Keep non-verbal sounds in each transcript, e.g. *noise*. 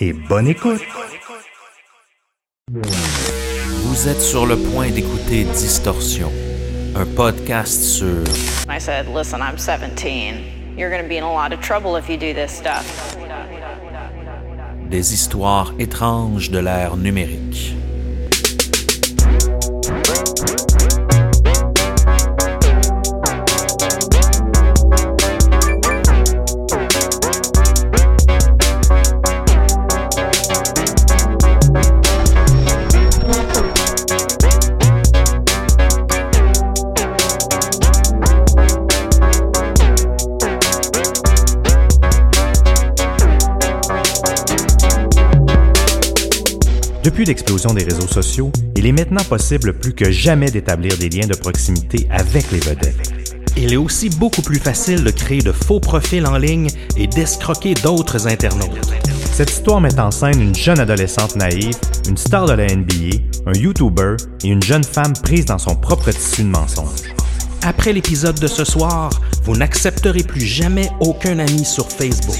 et bonne écoute. Vous êtes sur le point d'écouter Distorsion, un podcast sur I said, Listen, I'm 17. You're going to be in a lot of trouble if you do this stuff. des histoires étranges de l'ère numérique. Depuis l'explosion des réseaux sociaux, il est maintenant possible plus que jamais d'établir des liens de proximité avec les vedettes. Il est aussi beaucoup plus facile de créer de faux profils en ligne et d'escroquer d'autres internautes. Cette histoire met en scène une jeune adolescente naïve, une star de la NBA, un YouTuber et une jeune femme prise dans son propre tissu de mensonges. Après l'épisode de ce soir, vous n'accepterez plus jamais aucun ami sur Facebook.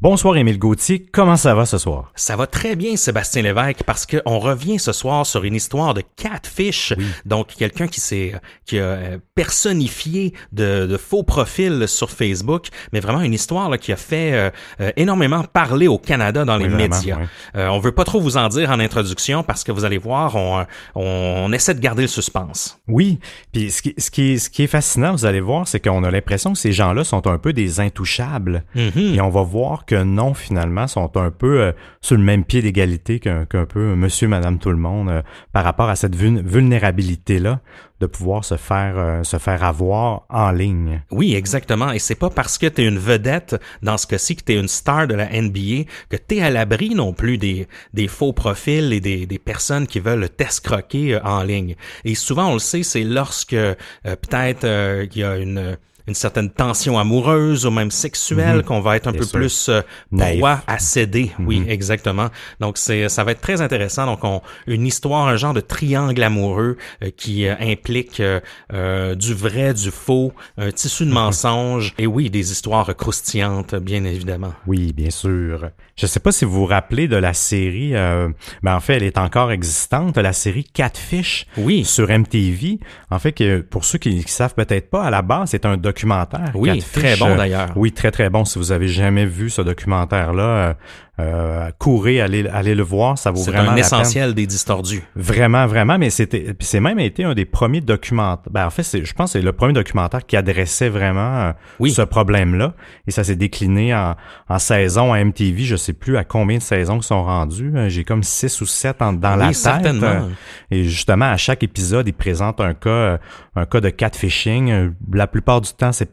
Bonsoir Émile Gauthier, comment ça va ce soir? Ça va très bien, Sébastien Lévesque, parce qu'on revient ce soir sur une histoire de catfish. Donc, quelqu'un qui s'est, qui a euh, personnifié de, de faux profils sur Facebook, mais vraiment une histoire là, qui a fait euh, euh, énormément parler au Canada dans les Oui, vraiment, médias. oui. Euh, on veut pas trop vous en dire en introduction parce que vous allez voir, on, on, essaie de garder le suspense. Oui, puis ce qui, ce, qui est, ce qui est fascinant, vous allez voir, c'est qu'on a l'impression que ces gens-là sont un peu des intouchables. Mhm. Et on va voir que non, finalement, sont un peu euh, sur le même pied d'égalité qu'un peu monsieur, madame, tout le monde euh, par rapport à cette vul- vulnérabilité-là de pouvoir se faire, euh, se faire avoir en ligne. Oui, exactement. Et c'est pas parce que tu es une vedette, dans ce cas-ci, que tu es une star de la NBA, que tu es à l'abri non plus des, des faux profils et des, des personnes qui veulent t'escroquer euh, en ligne. Et souvent, on le sait, c'est lorsque peut-être il y a une une certaine tension amoureuse ou même sexuelle qu'on va être un Bien peu sûr. plus euh, proie à céder. Oui, exactement. Donc c'est ça va être très intéressant. Donc on une histoire, un genre de triangle amoureux euh, qui euh, implique euh, euh, du vrai, du faux, un tissu de mensonges et oui, des histoires croustillantes, bien évidemment. Oui, bien sûr. Je sais pas si vous vous rappelez de la série, euh, ben en fait, elle est encore existante, la série Catfish Oui. sur MTV. En fait, que pour ceux qui ne savent peut-être pas, à la base, c'est un documentaire. Oui, Catfish, très bon euh, d'ailleurs. Oui, très très bon. Si vous avez jamais vu ce documentaire-là, euh, courez, allez, allez le voir, ça vaut C'est vraiment un la peine. essentiel des distordus. Vraiment, vraiment, mais c'était, c'est même été un des premiers documentaires. Ben, en fait, c'est, je pense, que c'est le premier documentaire qui adressait vraiment euh, Oui. ce problème-là. Et ça s'est décliné en, en saison à MTV. Je sais plus à combien de saisons ils sont rendus. Euh, J'ai comme six ou sept en- dans Oui, la tête. certainement. Euh, Et justement, à chaque épisode, ils présentent un cas, euh, un cas de catfishing. La plupart du temps, c'est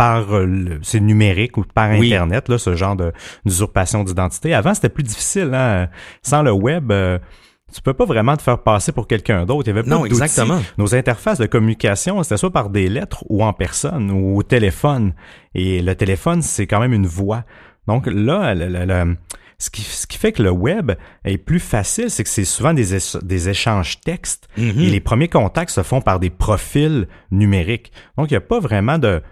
par euh, le- c'est numérique ou par Oui. internet là ce genre de d'usurpation d'identité. Avant c'était plus difficile hein? sans le web. euh, tu peux pas vraiment te faire passer pour quelqu'un d'autre. Il y avait pas Non, exactement. Nos interfaces de communication, c'était soit par des lettres ou en personne ou au téléphone. Et le téléphone, c'est quand même une voix. Donc là, le- le- le- ce, qui, ce qui fait que le web est plus facile, c'est que c'est souvent des, des échanges textes. Mhm. Et les premiers contacts se font par des profils numériques. Donc, il n'y a pas vraiment de...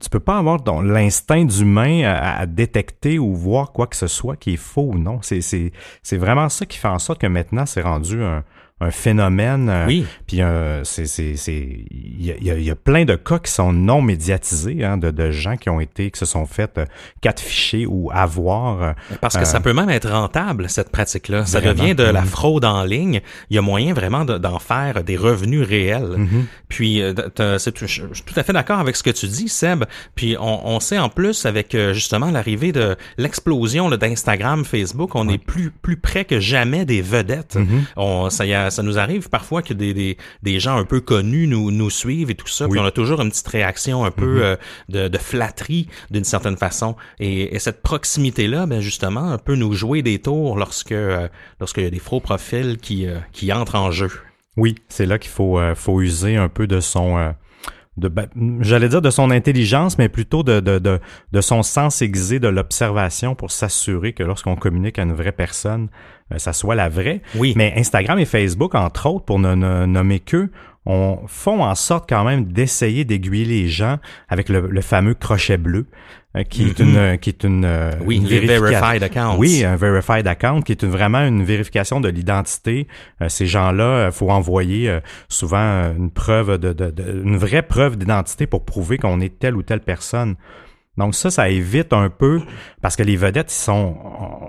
Tu peux pas avoir l'instinct d'humain à, détecter ou voir quoi que ce soit qui est faux ou non. C'est vraiment ça qui fait en sorte que maintenant, c'est rendu un, un phénomène. euh, Oui. Puis euh, c'est, c'est, c'est, il y a, il y a- plein de cas qui sont non médiatisés, hein, de, de gens qui ont été, qui se sont fait euh, catficher ou avoir. euh, Parce que ça peut même être rentable, cette pratique-là. Ça Vraiment. devient de la Mhm. fraude en ligne. Il y a moyen vraiment de- d'en faire des revenus réels. Puis, t'as- c'est tout- je suis tout à fait d'accord avec ce que tu dis, Seb. Puis, on, on sait en plus, avec justement l'arrivée de l'explosion là, d'Instagram, Facebook, on est plus plus près que jamais des vedettes. Mhm. On, ça, y a- ça nous arrive parfois que des, des, des gens un peu connus nous, nous suivent et tout ça. Puis, on a toujours une petite réaction un peu euh, de, de flatterie d'une certaine façon. Et, et cette proximité-là, ben justement, peut nous jouer des tours lorsque euh, lorsqu'il y a des faux profils qui, euh, qui entrent en jeu. Oui, c'est là qu'il faut, euh, faut user un peu de son, ben, j'allais dire de son intelligence, mais plutôt de, de, de, de son sens aiguisé de l'observation pour s'assurer que lorsqu'on communique à une vraie personne, ça soit la vraie. Oui. Mais Instagram et Facebook, entre autres, pour ne, ne nommer qu'eux, on font en sorte quand même d'essayer d'aiguiller les gens avec le, le fameux crochet bleu, euh, qui, est une, euh, qui est une, euh, Oui, une verified accounts. Oui, un verified account qui est une- vraiment une vérification de l'identité. Euh, ces gens-là, il faut envoyer euh, souvent euh, une preuve de, de- de- une vraie preuve d'identité pour prouver qu'on est telle ou telle personne. Donc ça, ça évite un peu parce que les vedettes, ils sont,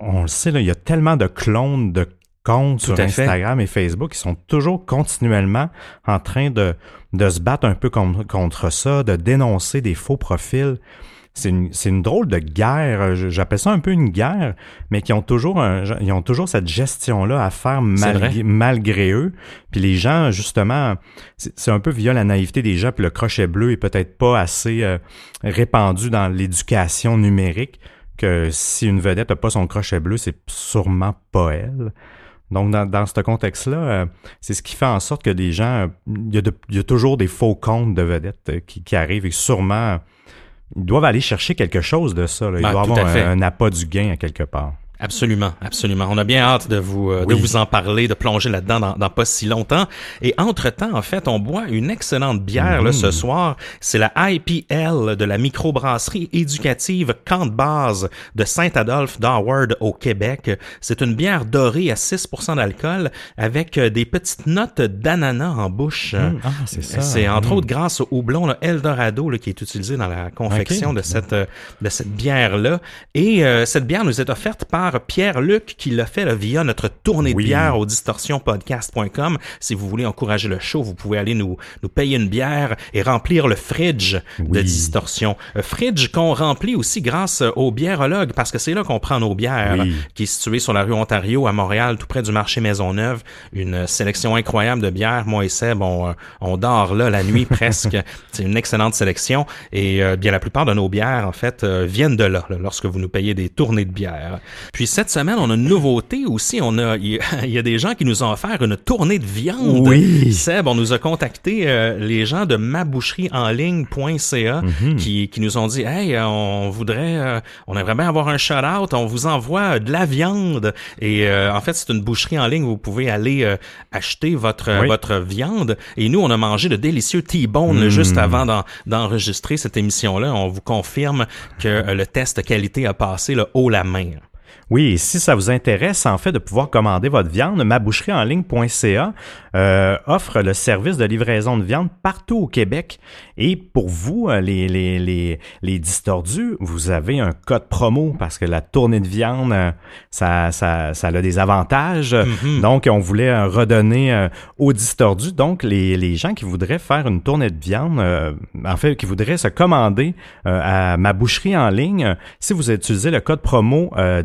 on, on le sait là, il y a tellement de clones de comptes Tout sur fait. Instagram et Facebook qui sont toujours continuellement en train de, de se battre un peu contre, contre ça, de dénoncer des faux profils. C'est une, drôle de guerre. Je- J'appelle ça un peu une guerre, mais qui ont toujours un, ils ont toujours cette gestion-là à faire malgré, eux. Puis les gens, justement, c'est un peu via la naïveté des gens, puis le crochet bleu est peut-être pas assez euh, répandu dans l'éducation numérique que si une vedette n'a pas son crochet bleu, c'est sûrement pas elle. Donc, dans, dans ce contexte-là, euh, c'est ce qui fait en sorte que les gens, euh, il y, a y toujours des faux comptes de vedettes euh, qui, qui arrivent et sûrement, ils doivent aller chercher quelque chose de ça. là. Il doit y tout avoir un, un appât du gain à quelque part. Absolument, absolument. On a bien hâte de vous euh, de vous en parler, de plonger là-dedans dans, dans pas si longtemps. Et entre-temps, en fait, on boit une excellente bière là, ce soir. C'est la IPL de la microbrasserie éducative Camp de base de Saint-Adolphe d'Howard au Québec. C'est une bière dorée à 6% d'alcool avec euh, des petites notes d'ananas en bouche. Ah, c'est ça. C'est entre Mm. autres grâce au houblon là, Eldorado là, qui est utilisé dans la confection de cette euh, de cette bière là. Et euh, cette bière nous est offerte par Pierre-Luc qui l'a fait là, via notre tournée Oui. de bière au distorsionpodcast.com. Si vous voulez encourager le show, vous pouvez aller nous nous payer une bière et remplir le fridge de. Distorsion. Euh, fridge qu'on remplit aussi grâce euh, au biérologue parce que c'est là qu'on prend nos bières Oui. qui est situé sur la rue Ontario à Montréal, tout près du marché Maisonneuve. Une sélection incroyable de bières. Moi et Seb, on, euh, on dort là la nuit *laughs* presque. C'est une excellente sélection. Et euh, bien la plupart de nos bières, en fait, euh, viennent de là, là, lorsque vous nous payez des tournées de bières. Puis cette semaine, on a une nouveauté aussi. On a, il y a- *laughs* il y a des gens qui nous ont offert une tournée de viande. Oui. Seb, on nous a contacté euh, les gens de maboucheriesenligne.ca Mhm. qui, qui nous ont dit Hey, euh, on voudrait euh, on aimerait bien avoir un shout-out, on vous envoie euh, de la viande. Et euh, en fait, c'est une boucherie en ligne où vous pouvez aller euh, acheter votre, Oui. votre viande. Et nous, on a mangé de délicieux T-bone là, Mm. juste avant d'en- d'enregistrer cette émission-là. On vous confirme que le test qualité a passé le haut la main. Oui, et si ça vous intéresse, en fait, de pouvoir commander votre viande, maboucherieenligne.ca euh, offre le service de livraison de viande partout au Québec. Et pour vous, euh, les, les, les, les distordus, vous avez un code promo parce que la tournée de viande, euh, ça, ça, ça a des avantages. Donc, on voulait euh, redonner aux distordus. Donc, les, les gens qui voudraient faire une tournée de viande, euh, en fait, qui voudraient se commander euh, à ma boucherie en ligne, si vous utilisez le code promo euh,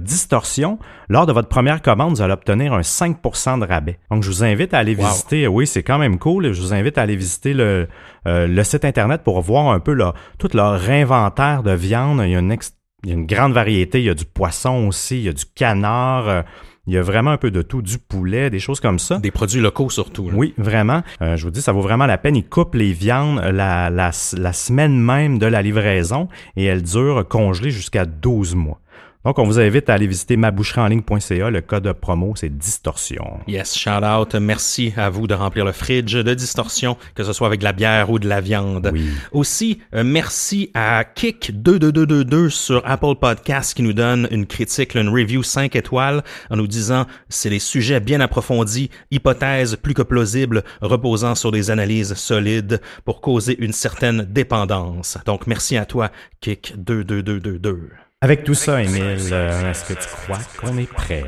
Lors de votre première commande, vous allez obtenir un 5% de rabais. Donc, je vous invite à aller Wow. visiter, oui, c'est quand même cool, je vous invite à aller visiter le, euh, le site Internet pour voir un peu leur, tout leur inventaire de viande. Il y a une, ex- il y a une grande variété, il y a du poisson aussi, il y a du canard, euh, il y a vraiment un peu de tout, du poulet, des choses comme ça. Des produits locaux surtout. là. Oui, vraiment. Euh, je vous dis, ça vaut vraiment la peine. Ils coupent les viandes la, la, la semaine même de la livraison et elles durent congelées jusqu'à 12 mois. Donc, on vous invite à aller visiter maboucheranligne.ca. Le code promo, c'est distorsion. Yes, shout out. Merci à vous de remplir le fridge de distorsion, que ce soit avec de la bière ou de la viande. Oui. Aussi, euh, merci à Kick22222 sur Apple Podcast qui nous donne une critique, une review 5 étoiles en nous disant c'est des sujets bien approfondis, hypothèses plus que plausibles, reposant sur des analyses solides pour causer une certaine dépendance. Donc, merci à toi, Kick22222. Avec tout ça, Émile, euh, est-ce que tu crois qu'on est prêt?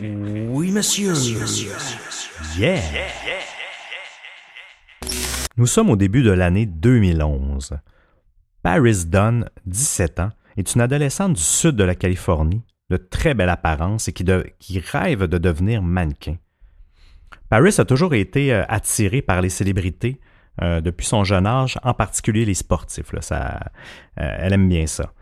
Oui, monsieur. Yeah! Nous sommes au début de l'année 2011. Paris Dunn, 17 ans, est une adolescente du sud de la Californie, de très belle apparence et qui, de- qui rêve de devenir mannequin. Paris a toujours été euh, attirée par les célébrités euh, depuis son jeune âge, en particulier les sportifs. là. Ça, euh, elle aime bien ça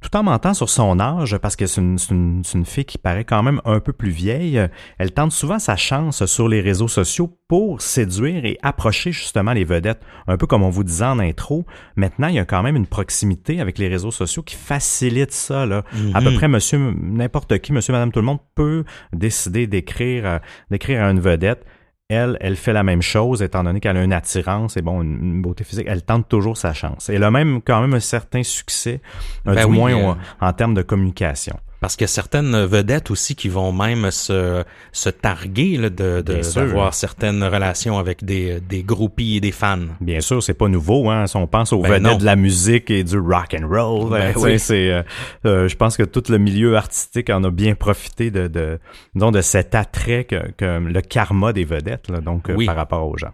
tout en mentant sur son âge, parce que c'est une, une- fille qui paraît quand même un peu plus vieille, elle tente souvent sa chance sur les réseaux sociaux pour séduire et approcher justement les vedettes. Un peu comme on vous disait en intro, maintenant il y a quand même une proximité avec les réseaux sociaux qui facilite ça. Là. À peu près monsieur, n'importe qui, monsieur, madame, tout le monde peut décider d'écrire, euh, d'écrire à une vedette. Elle, elle fait la même chose, étant donné qu'elle a une attirance et bon, une, une beauté physique. Elle tente toujours sa chance. Elle a même quand même un certain succès, Ben du oui, moins euh, en termes de communication. Parce qu'il y a certaines vedettes aussi qui vont même se, se targuer là, de, de- d'avoir certaines relations avec des, des groupies et des fans. Bien sûr, c'est pas nouveau. Hein? Si on pense aux Ben vedettes non. de la musique et du rock and roll, Ben ben, oui. c'est, euh, euh, je pense que tout le milieu artistique en a bien profité de, de, disons, de cet attrait que, que le karma des vedettes, là, donc euh, par rapport aux gens.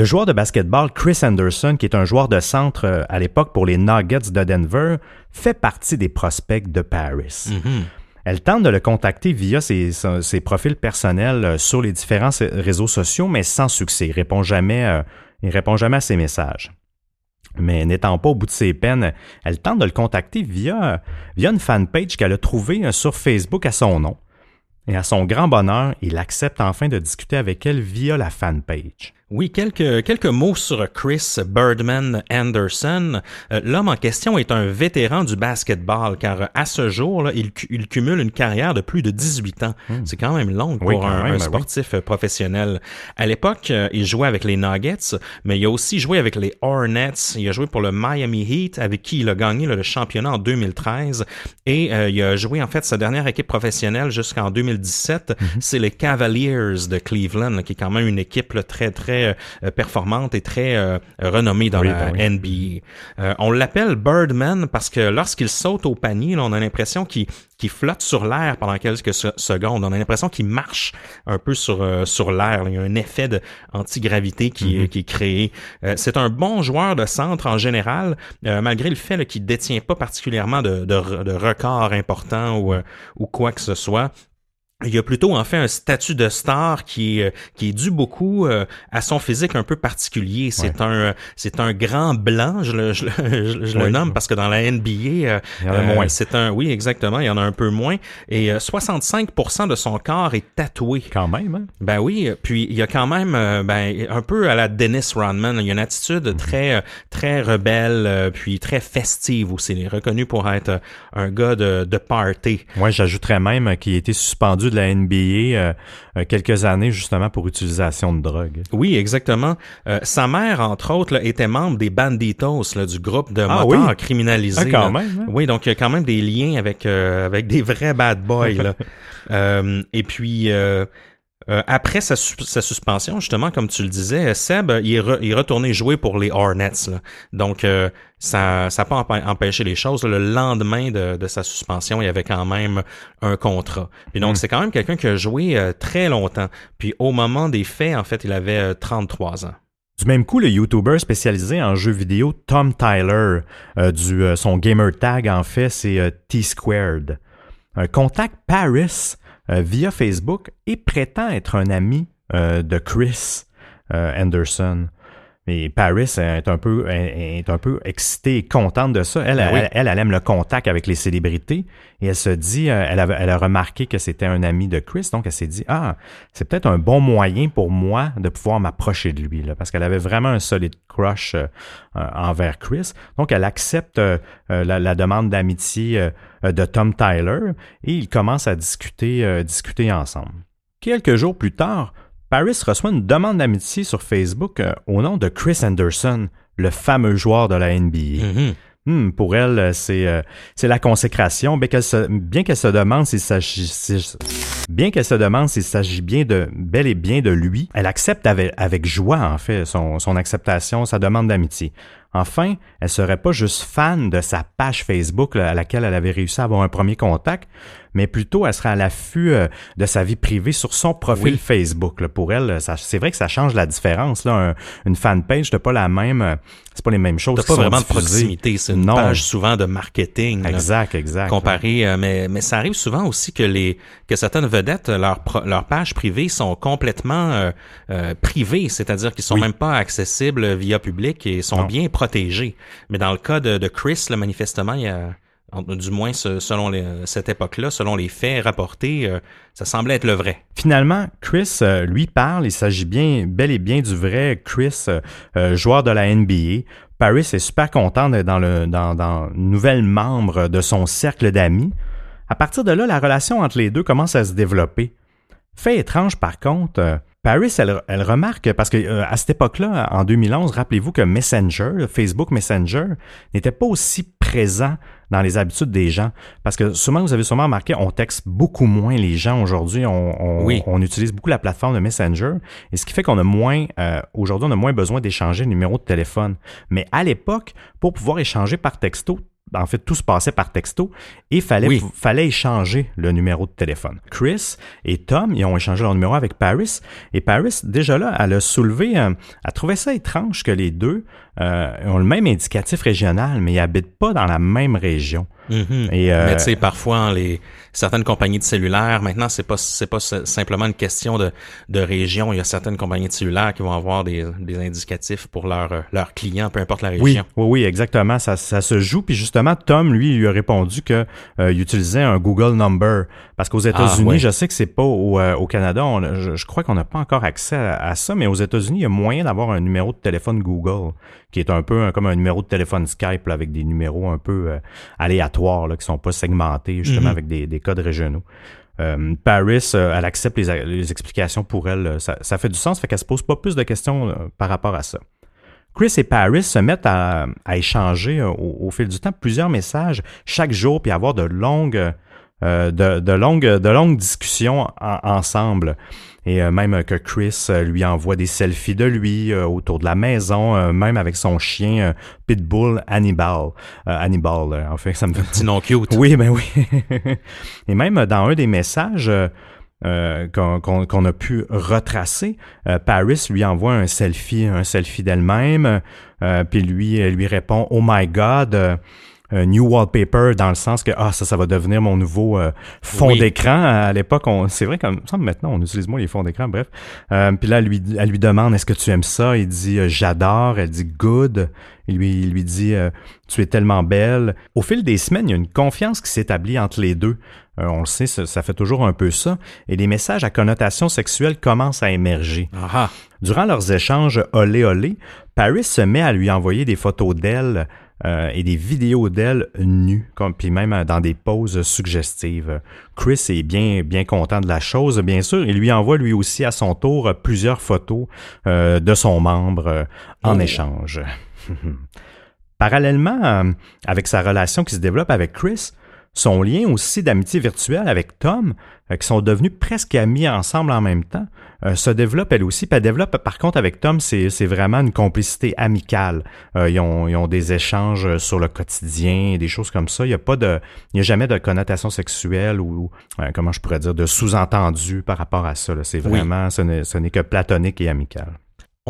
Le joueur de basketball Chris Anderson, qui est un joueur de centre euh, à l'époque pour les Nuggets de Denver, fait partie des prospects de Paris. Mhm. Elle tente de le contacter via ses, profils personnels euh, sur les différents réseaux sociaux, mais sans succès. Il répond jamais, euh, il répond jamais à ses messages. Mais n'étant pas au bout de ses peines, elle tente de le contacter via, via une fanpage qu'elle a trouvée sur Facebook à son nom. Et à son grand bonheur, il accepte enfin de discuter avec elle via la fanpage. Oui, quelques, quelques mots sur Chris Birdman Anderson. Euh, L'homme en question est un vétéran du basketball car à ce jour, là, il, cu- il cumule une carrière de plus de 18 ans. C'est quand même long pour Hmm. Oui, un, même, un ben oui. sportif euh, professionnel. À l'époque, euh, il jouait avec les Nuggets, mais il a aussi joué avec les Hornets. Il a joué pour le Miami Heat avec qui il a gagné là, le championnat en 2013. Et euh, il a joué en fait sa dernière équipe professionnelle jusqu'en 2017. Mhm. C'est les Cavaliers de Cleveland, qui est quand même une équipe là, très très euh, performante et très euh, renommée dans Oui, la ben NBA. Euh, on l'appelle Birdman parce que lorsqu'il saute au panier, là, on a l'impression qu'il flotte sur l'air pendant quelques se- secondes. On a l'impression qu'il marche un peu sur euh, sur l'air. Il y a un effet de antigravité qui, est- qui est créé. Euh, c'est un bon joueur de centre en général, euh, malgré le fait qu'il détient pas particulièrement de, de, re- de records importants ou, euh, ou quoi que ce soit. Il y a plutôt en fait un statut de star qui est, euh, qui est dû beaucoup euh, à son physique un peu particulier. C'est un c'est un grand blanc, je le, je le, *laughs* je- je le Oui. nomme parce que dans la NBA, euh, Il y en a moins. c'est un oui exactement, il y en a un peu moins et euh, 65% de son corps est tatoué. Quand même, hein? Ben oui, puis il y a quand même ben un peu à la Dennis Rodman, il y a une attitude très euh, très rebelle puis très festive aussi. Il est reconnu pour être un gars de, de party. Ouais, j'ajouterais même qu'il a été suspendu de la NBA euh, euh, quelques années justement pour utilisation de drogue. Oui, exactement. Euh, sa mère, entre autres, là, était membre des Banditos, là, du groupe de Ah motards oui? criminalisés. Ah, quand là. même, hein? Oui, donc il y a quand même des liens avec avec des vrais bad boys. là. *laughs* Et puis euh, euh, après sa, sa suspension, justement, comme tu le disais, Seb, il est, re- il est retourné jouer pour les Hornets. là. Donc euh, ça ça pas empêché les choses. Le lendemain de, de sa suspension, il y avait quand même un contrat. Puis donc Mm. c'est quand même quelqu'un qui a joué euh, très longtemps. Puis au moment des faits, en fait, il avait euh, 33 ans. Du même coup, le YouTuber spécialisé en jeux vidéo Tom Tyler, euh, du, euh, son gamer tag en fait, c'est euh, T-Squared. contacte Paris via Facebook et prétend être un ami de Chris Anderson. Et Paris est un peu, est un peu excitée et contente de ça. Elle, ben elle, elle, aime le contact avec les célébrités et elle se dit, euh, elle a, elle a remarqué que c'était un ami de Chris, donc elle s'est dit, ah, c'est peut-être un bon moyen pour moi de pouvoir m'approcher de lui, là, parce qu'elle avait vraiment un solide crush euh, euh, envers Chris. Donc elle accepte la, la, demande d'amitié de Tom Tyler et ils commencent à discuter, discuter ensemble. Quelques jours plus tard, Paris reçoit une demande d'amitié sur Facebook euh, au nom de Chris Anderson, le fameux joueur de la NBA. Mm-hmm. Hmm, pour elle, euh, c'est euh, c'est la consécration. Bien qu'elle se, bien qu'elle se demande s'il s'agit bien qu'elle se demande s'il s'agit bien de bel et bien de lui, elle accepte avec, avec joie en fait son, son acceptation, sa demande d'amitié. Enfin, elle serait pas juste fan de sa page Facebook à laquelle elle avait réussi à avoir un premier contact, mais plutôt elle serait à l'affût euh, de sa vie privée sur son profil Facebook. Pour elle, c'est vrai que ça change la différence. Là. une fanpage, t'as pas la même, euh, c'est pas les mêmes choses. T'as pas vraiment de proximité, c'est une page souvent de marketing. Exact, exact. Comparé, euh, mais mais ça arrive souvent aussi que les que certaines vedettes leur leurs pages privées sont complètement privées, c'est-à-dire qu'ils sont même pas accessibles via public et sont bien Mais dans le cas de, Chris, là, manifestement, il du moins selon cette époque-là, selon les faits rapportés, euh, ça semblait être le vrai. Finalement, Chris euh, lui parle, il s'agit bien, bel et bien du vrai Chris, euh, joueur de la NBA. Paris est super content d'être dans le dans, nouvelle membre de son cercle d'amis. À partir de là, la relation entre les deux commence à se développer. Fait étrange par contre, Paris, elle, elle, remarque, parce que à cette époque-là, en 2011, rappelez-vous que Messenger, Facebook Messenger, n'était pas aussi présent dans les habitudes des gens. Parce que souvent, vous avez sûrement remarqué, on texte beaucoup moins les gens aujourd'hui. On, on, utilise beaucoup la plateforme de Messenger. Et ce qui fait qu'on a moins, euh, aujourd'hui, on a moins besoin d'échanger le numéro de téléphone. Mais à l'époque, pour pouvoir échanger par texto, en fait, tout se passait par texto et fallait, fallait échanger le numéro de téléphone. Chris et Tom, ils ont échangé leur numéro avec Paris et Paris, déjà là, elle a soulevé, euh, elle trouvait ça étrange que les deux euh, ont le même indicatif régional, mais ils habitent pas dans la même région. Mm-hmm. Et, euh, mais tu sais, parfois, les certaines compagnies de cellulaires, maintenant, c'est pas c'est pas simplement une question de, de région. Il y a certaines compagnies de cellulaires qui vont avoir des, des indicatifs pour leurs leurs clients, peu importe la région. Oui, oui, oui exactement. Ça, ça se joue. Puis justement, Tom, lui, il lui a répondu que euh, il utilisait un Google Number parce qu'aux ah, États-Unis, je sais que c'est pas au, euh, au Canada. je, crois qu'on n'a pas encore accès à, ça, mais aux États-Unis, il y a moyen d'avoir un numéro de téléphone Google qui est un peu comme un numéro de téléphone Skype avec des numéros un peu aléatoires là, qui sont pas segmentés justement mhm. avec des, codes régionaux. Euh, Paris, euh, elle accepte les, explications pour elle. Euh, ça, fait du sens, fait qu'elle se pose pas plus de questions par rapport à ça. Chris et Paris se mettent à, échanger au, fil du temps plusieurs messages chaque jour, puis avoir de longues, de, longues, de longues discussions ensemble. Et euh, même que Chris euh, lui envoie des selfies de lui euh, autour de la maison, même avec son chien Pitbull Hannibal. Hannibal, en fait, ça me fait... Petit nom cute. Oui, ben oui. *laughs* Et même dans un des messages... qu'on a pu retracer. Paris lui envoie un selfie, un selfie d'elle-même, puis lui lui répond Oh my God, new wallpaper dans le sens que ah ça ça va devenir mon nouveau euh, fond d'écran. À l'époque on c'est vrai comme ça maintenant on utilise moins les fonds d'écran bref. Euh, puis là elle lui elle lui demande est-ce que tu aimes ça? Il dit euh, j'adore. Elle dit good. Il lui il lui dit tu es tellement belle. Au fil des semaines il y a une confiance qui s'établit entre les deux. On le sait, ça, fait toujours un peu ça. Et les messages à connotation sexuelle commencent à émerger. Durant leurs échanges olé olé, Paris se met à lui envoyer des photos d'elle euh, et des vidéos d'elle nue, comme puis même euh, dans des poses suggestives. Chris est bien bien content de la chose, bien sûr. Il lui envoie lui aussi à son tour plusieurs photos euh, de son membre en oh. échange. *laughs* Parallèlement avec sa relation qui se développe avec Chris, son lien aussi d'amitié virtuelle avec Tom, euh, qui sont devenus presque amis ensemble en même temps, euh, se développe elle aussi. Puis elle développe, par contre, avec Tom, c'est vraiment une complicité amicale. Euh, ils, ont, ils ont des échanges sur le quotidien, des choses comme ça. Il n'y a pas de, il y a jamais de connotation sexuelle ou, comment je pourrais dire, de sous-entendu par rapport à ça. C'est vraiment, ce n'est que platonique et amical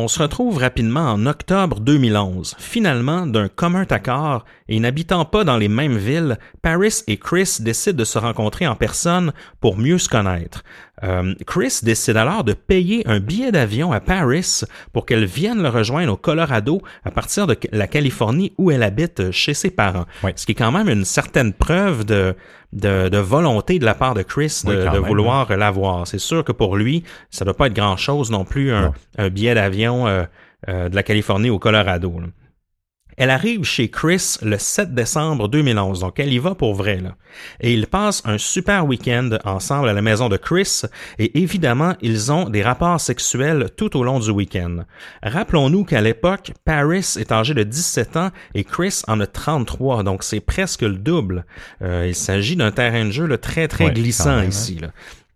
On se retrouve rapidement en octobre 2011. Finalement, d'un commun accord et n'habitant pas dans les mêmes villes, Paris et Chris décident de se rencontrer en personne pour mieux se connaître. Euh, Chris décide alors de payer un billet d'avion à Paris pour qu'elle vienne le rejoindre au Colorado à partir de la Californie où elle habite chez ses parents. Ce qui est quand même une certaine preuve de, de, volonté de la part de Chris de, vouloir la voir. C'est sûr que pour lui, ça doit pas être grand-chose non plus, un, billet d'avion euh, euh, de la Californie au Colorado. Elle arrive chez Chris le 7 décembre 2011, donc elle y va pour vrai. Là. Et ils passent un super week-end ensemble à la maison de Chris et évidemment, ils ont des rapports sexuels tout au long du week-end. Rappelons-nous qu'à l'époque, Paris est âgé de 17 ans et Chris en a 33, donc c'est presque le double. Euh, il s'agit d'un terrain de jeu très très glissant hein. ici. Là.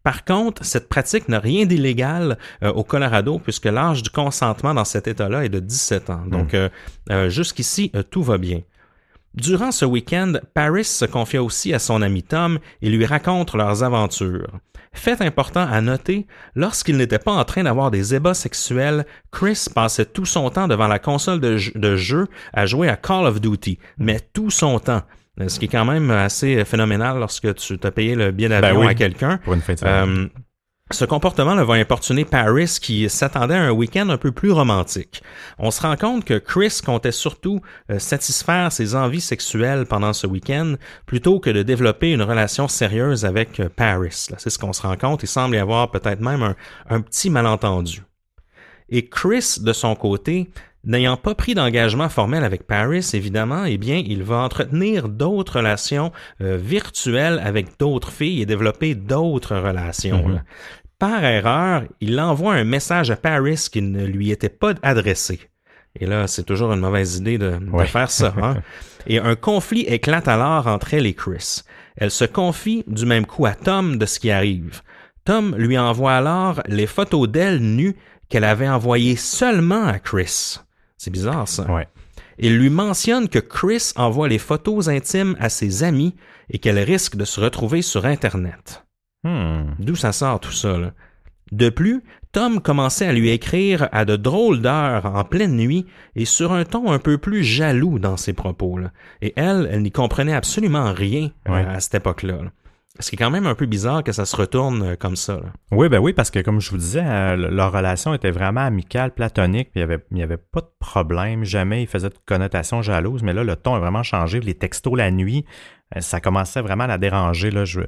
Par contre, cette pratique n'a rien d'illégal euh, au Colorado puisque l'âge du consentement dans cet État-là est de 17 ans. Donc, hmm. euh, euh, jusqu'ici, tout va bien. Durant ce week-end, Paris se confia aussi à son ami Tom et lui raconte leurs aventures. Fait important à noter, lorsqu'il n'était pas en train d'avoir des ébats sexuels, Chris passait tout son temps devant la console de, de jeu à jouer à Call of Duty, mais tout son temps. Euh, ce qui est quand même assez phénoménal lorsque tu t'as payé le billet d'avion ben à quelqu'un. Euh, ce comportement va importuner Paris qui s'attendait à un week-end un peu plus romantique. On se rend compte que Chris comptait surtout euh, satisfaire ses envies sexuelles pendant ce week-end plutôt que de développer une relation sérieuse avec Paris. C'est ce qu'on se rend compte. Il semble y avoir peut-être même un, un petit malentendu. Et Chris, de son côté, N'ayant pas pris d'engagement formel avec Paris, évidemment, eh bien, il va entretenir d'autres relations euh, virtuelles avec d'autres filles et développer d'autres relations. Mhm. Par erreur, il envoie un message à Paris qui ne lui était pas adressé. Et là, c'est toujours une mauvaise idée de, faire ça. Hein? *laughs* et un conflit éclate alors entre elle et Chris. Elle se confie du même coup à Tom de ce qui arrive. Tom lui envoie alors les photos d'elle nue qu'elle avait envoyées seulement à Chris. C'est bizarre, ça. Il lui mentionne que Chris envoie les photos intimes à ses amis et qu'elle risque de se retrouver sur Internet. Hmm. D'où ça sort tout ça, là? De plus, Tom commençait à lui écrire à de drôles d'heures en pleine nuit et sur un ton un peu plus jaloux dans ses propos. Et elle, elle n'y comprenait absolument rien euh, à cette époque-là. là ce qui est quand même un peu bizarre que ça se retourne euh, comme ça. Oui, ben oui, parce que comme je vous disais, euh, leur relation était vraiment amicale, platonique, puis il n'y avait, y avait pas de problème, jamais il faisait de connotation jalouse, mais là, le ton a vraiment changé. Les textos la nuit, euh, ça commençait vraiment à la déranger. Là. Je,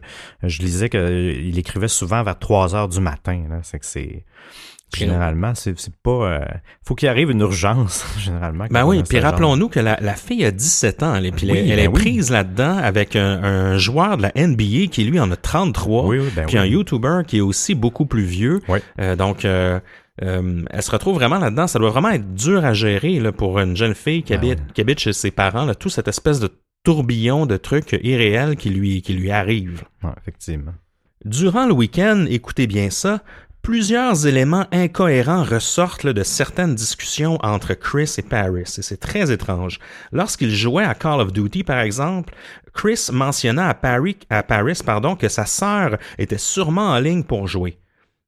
je lisais qu'il écrivait souvent vers 3 heures du matin. C'est que c'est Généralement, c'est pas. Euh, faut qu'il arrive une urgence, *laughs* généralement. Ben oui, puis rappelons-nous que la, la, fille a 17 ans, elle, puis elle, est ben prise là-dedans avec un, joueur de la NBA qui, lui, en a 33, oui, ben puis un YouTuber qui est aussi beaucoup plus vieux. Euh, donc, euh, elle se retrouve vraiment là-dedans. Ça doit vraiment être dur à gérer là, pour une jeune fille qui, ben habite, qui habite chez ses parents, là, tout cette espèce de tourbillon de trucs irréels qui lui, qui lui arrivent. effectivement. Durant le week-end, écoutez bien ça, plusieurs éléments incohérents ressortent de certaines discussions entre Chris et Paris, et c'est très étrange. Lorsqu'il jouait à Call of Duty, par exemple, Chris mentionna à Paris, pardon, que sa sœur était sûrement en ligne pour jouer.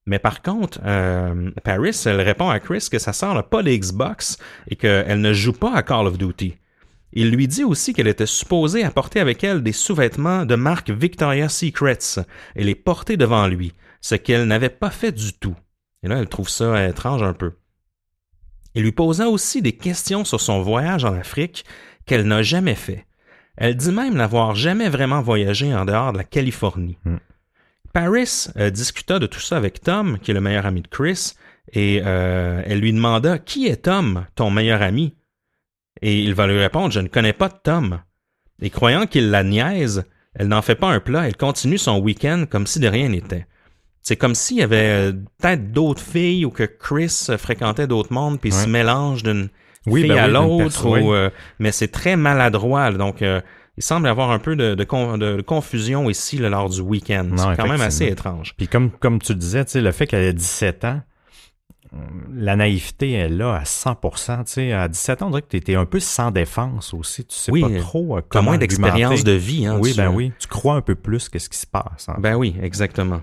Mais par contre, euh, Paris, elle répond à Chris que sa sœur n'a pas de Xbox et qu'elle ne joue pas à Call of Duty. Il lui dit aussi qu'elle était supposée apporter avec elle des sous-vêtements de marque Victoria's Secrets et les porter devant lui ce qu'elle n'avait pas fait du tout. Et là, elle trouve ça étrange un peu. Il lui posa aussi des questions sur son voyage en Afrique qu'elle n'a jamais fait. Elle dit même n'avoir jamais vraiment voyagé en dehors de la Californie. Hmm. Paris euh, discuta de tout ça avec Tom, qui est le meilleur ami de Chris, et euh, elle lui demanda Qui est Tom, ton meilleur ami Et il va lui répondre Je ne connais pas Tom. Et croyant qu'il la niaise, elle n'en fait pas un plat, elle continue son week-end comme si de rien n'était. C'est comme s'il y avait euh, peut-être d'autres filles ou que Chris fréquentait d'autres mondes puis se mélange d'une fille ben à l'autre. Euh, mais c'est très maladroit. donc, euh, il semble y avoir un peu de, de, confusion ici lors du week-end. C'est quand même assez étrange. Puis comme, comme tu disais, le fait qu'elle ait 17 ans, la naïveté est là à 100%. Tu sais, à 17 ans, on dirait que tu étais un peu sans défense aussi. Tu sais pas trop comment moins d'expérience de vie. Hein, oui, ben oui. Tu crois un peu plus que ce qui se passe. Ben oui, exactement.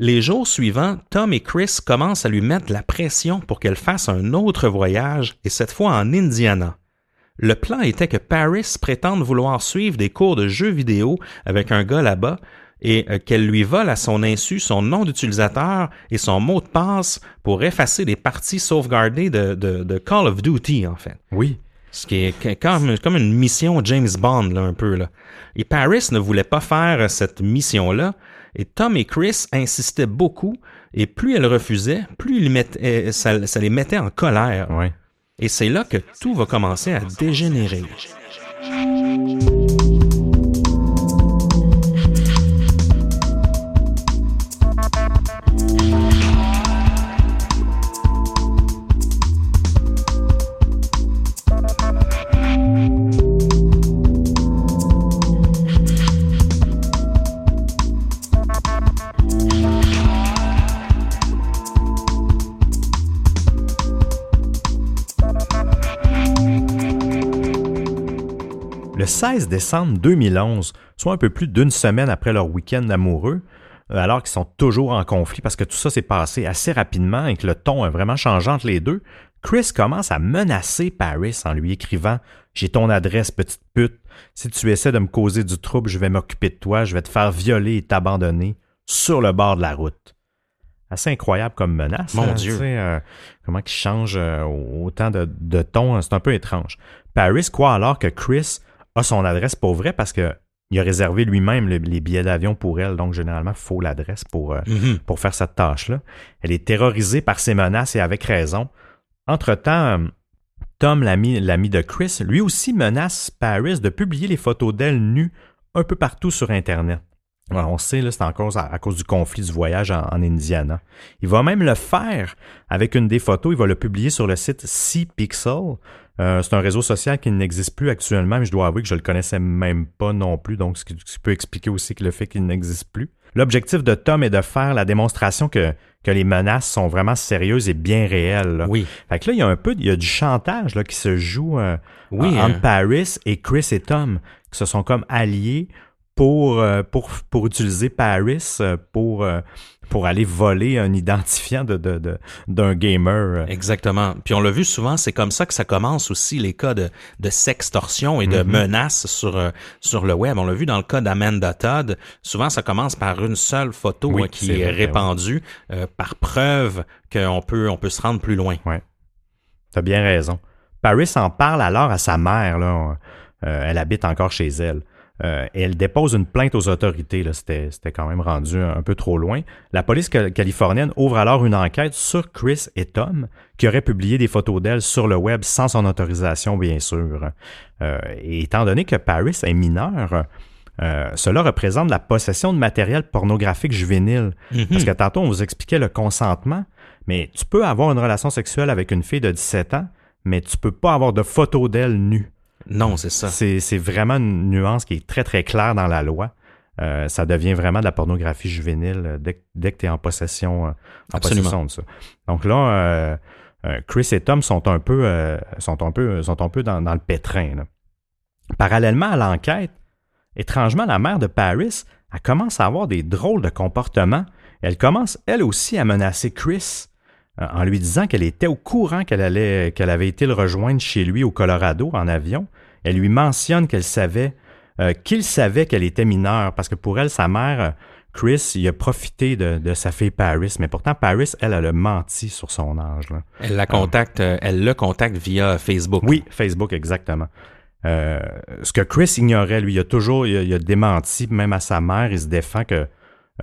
Les jours suivants, Tom et Chris commencent à lui mettre la pression pour qu'elle fasse un autre voyage, et cette fois en Indiana. Le plan était que Paris prétende vouloir suivre des cours de jeux vidéo avec un gars là-bas et euh, qu'elle lui vole à son insu son nom d'utilisateur et son mot de passe pour effacer les parties sauvegardées de, de, de Call of Duty, en fait. Oui. Ce qui est comme, comme une mission James Bond, là, un peu. Là. Et Paris ne voulait pas faire cette mission-là, et Tom et Chris insistaient beaucoup, et plus elle refusait, plus il mettait, ça, ça les mettait en colère. Ouais. Et c'est là que tout va commencer à dégénérer. 16 décembre 2011, soit un peu plus d'une semaine après leur week-end amoureux, euh, alors qu'ils sont toujours en conflit parce que tout ça s'est passé assez rapidement et que le ton a vraiment changé entre les deux, Chris commence à menacer Paris en lui écrivant J'ai ton adresse, petite pute. Si tu essaies de me causer du trouble, je vais m'occuper de toi, je vais te faire violer et t'abandonner sur le bord de la route. Assez incroyable comme menace. Mon hein, Dieu. euh, comment il change euh, autant de, de ton, hein, c'est un peu étrange. Paris croit alors que Chris a son adresse pour vrai parce que il a réservé lui-même le- les billets d'avion pour elle, donc généralement, il faut l'adresse pour, euh, Mhm. pour faire cette tâche-là. Elle est terrorisée par ces menaces et avec raison. Entre-temps, euh, Tom, l'ami de Chris, lui aussi menace Paris de publier les photos d'elle nue un peu partout sur Internet. Alors, on sait, c'est encore à, à cause du conflit du voyage en, en Indiana. Il va même le faire avec une des photos. Il va le publier sur le site C-Pixel. Euh, c'est un réseau social qui n'existe plus actuellement, mais je dois avouer que je le connaissais même pas non plus, donc ce qui, peut expliquer aussi que le fait qu'il n'existe plus. L'objectif de Tom est de faire la démonstration que, que les menaces sont vraiment sérieuses et bien réelles. là. Oui. Fait que là, il y a un peu, il y a du chantage là, qui se joue euh, Oui, en- entre hein. Paris et Chris et Tom, qui se sont comme alliés pour, euh, pour, pour utiliser Paris pour, euh, pour aller voler un identifiant de, de, de- d'un gamer. Exactement. Puis on l'a vu souvent, c'est comme ça que ça commence aussi les cas de, de sextorsion et de Mhm. menaces sur, euh, sur le web. On l'a vu dans le cas d'Amanda Todd. Souvent, ça commence par une seule photo Oui, hein, qui est vrai, répandue euh, par preuve qu'on peut, on peut se rendre plus loin. T'as bien raison. Paris en parle alors à sa mère. Là. Euh, elle habite encore chez elle. Euh, et elle dépose une plainte aux autorités. Là. C'était, c'était quand même rendu un, peu trop loin. La police ca- californienne ouvre alors une enquête sur Chris et Tom, qui auraient publié des photos d'elle sur le web sans son autorisation, bien sûr. Euh, et étant donné que Paris est mineur, euh, cela représente la possession de matériel pornographique juvénile. Mhm. Parce que tantôt, on vous expliquait le consentement, mais tu peux avoir une relation sexuelle avec une fille de 17 ans, mais tu peux pas avoir de photos d'elle nue. Non, c'est ça. C'est vraiment une nuance qui est très, très claire dans la loi. Euh, ça devient vraiment de la pornographie juvénile euh, dès, que- dès que tu es en possession, euh, en Absolument. possession de ça. Donc là, euh, Chris et Tom sont un peu, euh, sont un peu, sont un peu dans, dans le pétrin. là. Parallèlement à l'enquête, étrangement, la mère de Paris, elle commence à avoir des drôles de comportements. Elle commence, elle aussi, à menacer Chris en lui disant qu'elle était au courant qu'elle allait, qu'elle avait été le rejoindre chez lui au Colorado en avion. Elle lui mentionne qu'elle savait, euh, qu'il savait qu'elle était mineure parce que pour elle, sa mère, Chris, il a profité de, de sa fille Paris, mais pourtant Paris, elle, elle a menti sur son âge. là. Elle la contacte, euh, elle le contacte via Facebook. Oui, Facebook, exactement. Euh, ce que Chris ignorait, lui, il a toujours il a, il a démenti, même à sa mère, il se défend que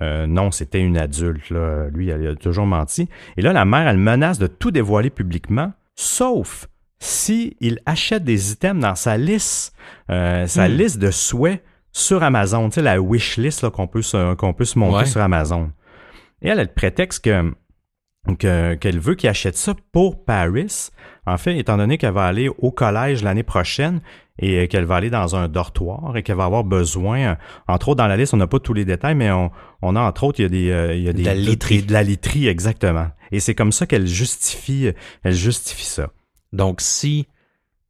euh, non, c'était une adulte. Là. Lui, il a toujours menti. Et là, la mère, elle menace de tout dévoiler publiquement, sauf si il achète des items dans sa liste, euh, sa Hmm. liste de souhaits sur Amazon, tu sais, la wish list qu'on peut, qu'on peut se monter Ouais. sur Amazon. Et elle a le prétexte que que- qu'elle veut qu'il achète ça pour Paris. En fait, étant donné qu'elle va aller au collège l'année prochaine et euh, qu'elle va aller dans un dortoir et qu'elle va avoir besoin, euh, entre autres dans la liste, on n'a pas tous les détails, mais on, on a entre autres, il y a des, euh, il y a De des la literie. de la literie exactement. Et c'est comme ça qu'elle justifie, elle justifie ça. Donc, si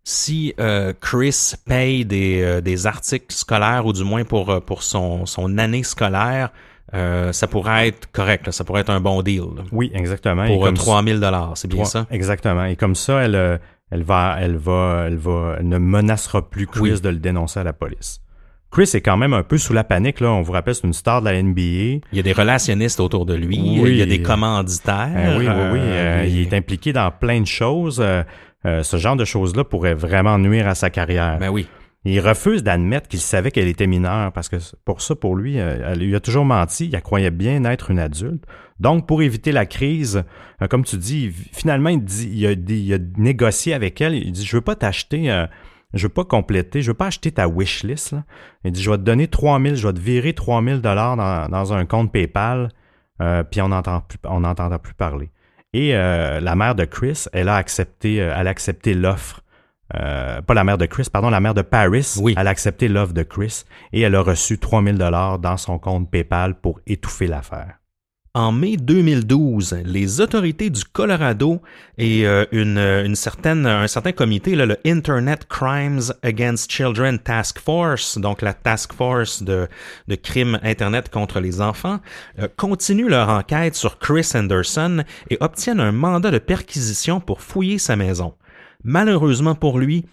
si euh, Chris paye des, euh, des articles scolaires ou du moins pour, euh, pour son, son année scolaire, euh, ça pourrait être correct, là. ça pourrait être un bon deal. là. Oui, exactement. Pour euh, comme 3000 dollars, c'est bien ça? Exactement. Et comme ça, elle, elle va, elle va, elle va, elle ne menacera plus Chris Oui. de le dénoncer à la police. Chris est quand même un peu sous la panique là. On vous rappelle, c'est une star de la NBA. Il y a des relationnistes autour de lui, Oui. il y a des commanditaires. Euh, oui, oui, oui. euh, euh, il est impliqué dans plein de choses. Euh, ce genre de choses-là pourrait vraiment nuire à sa carrière. Ben oui. Il refuse d'admettre qu'il savait qu'elle était mineure parce que pour ça, pour lui, euh, elle lui a toujours menti. Il croyait bien être une adulte. Donc, pour éviter la crise, euh, comme tu dis, finalement, il, dit, il, a, il négocié avec elle. Il dit, je veux pas t'acheter, euh, je veux pas compléter, je veux pas acheter ta wish list. là. Il dit, je vais te donner 3000, je vais te virer 3000 dollars dans, dans un compte PayPal, euh, puis on n'entend plus, on n'entendra plus parler. Et euh, la mère de Chris, elle a accepté, euh, elle a accepté l'offre. Euh, pas la mère de Chris, pardon, la mère de Paris. Oui. Elle a accepté l'offre de Chris et elle a reçu 3000 dollars dans son compte PayPal pour étouffer l'affaire. En mai 2012, les autorités du Colorado et euh, une, une certaine, un certain comité, le Internet Crimes Against Children Task Force, donc la task force de, de crimes Internet contre les enfants, euh, continuent leur enquête sur Chris Anderson et obtiennent un mandat de perquisition pour fouiller sa maison. Malheureusement pour lui,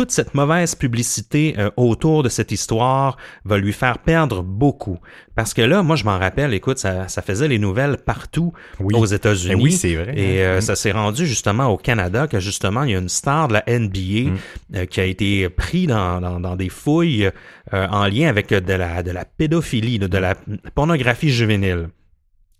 toute cette mauvaise publicité euh, autour de cette histoire va lui faire perdre beaucoup. Parce que là, moi, je m'en rappelle, écoute, ça, ça faisait les nouvelles partout Oui. aux États-Unis. Eh oui, c'est vrai. Et euh, Mm. ça s'est rendu justement au Canada que justement, il y a une star de la NBA Mm. euh, qui a été pris dans, dans, dans des fouilles euh, en lien avec euh, de la, de la pédophilie, de, de la pornographie juvénile.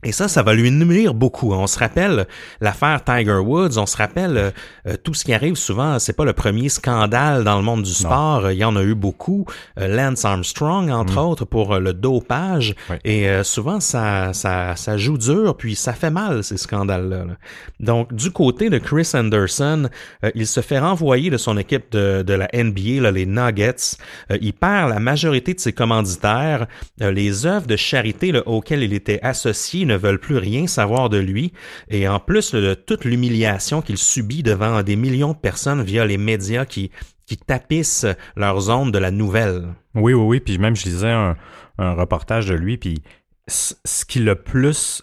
Et ça, ça va lui nuire beaucoup. On se rappelle l'affaire Tiger Woods, on se rappelle euh, tout ce qui arrive souvent. C'est pas le premier scandale dans le monde du sport. Il y en a eu beaucoup. Euh, Lance Armstrong, entre autres, pour euh, le dopage. Et euh, souvent, ça, ça, ça joue dur, puis ça fait mal ces scandales-là. là. Donc, du côté de Chris Anderson, euh, il se fait renvoyer de son équipe de, de la NBA, là, les Nuggets. Il perd la majorité de ses commanditaires. Les œuvres de charité là, auxquelles il était associé ne veulent plus rien savoir de lui. Et en plus de toute l'humiliation qu'il subit devant des millions de personnes via les médias qui, qui tapissent leurs ondes de la nouvelle. Oui, oui, oui. Puis même, je lisais un, un reportage de lui, puis ce qui le plus,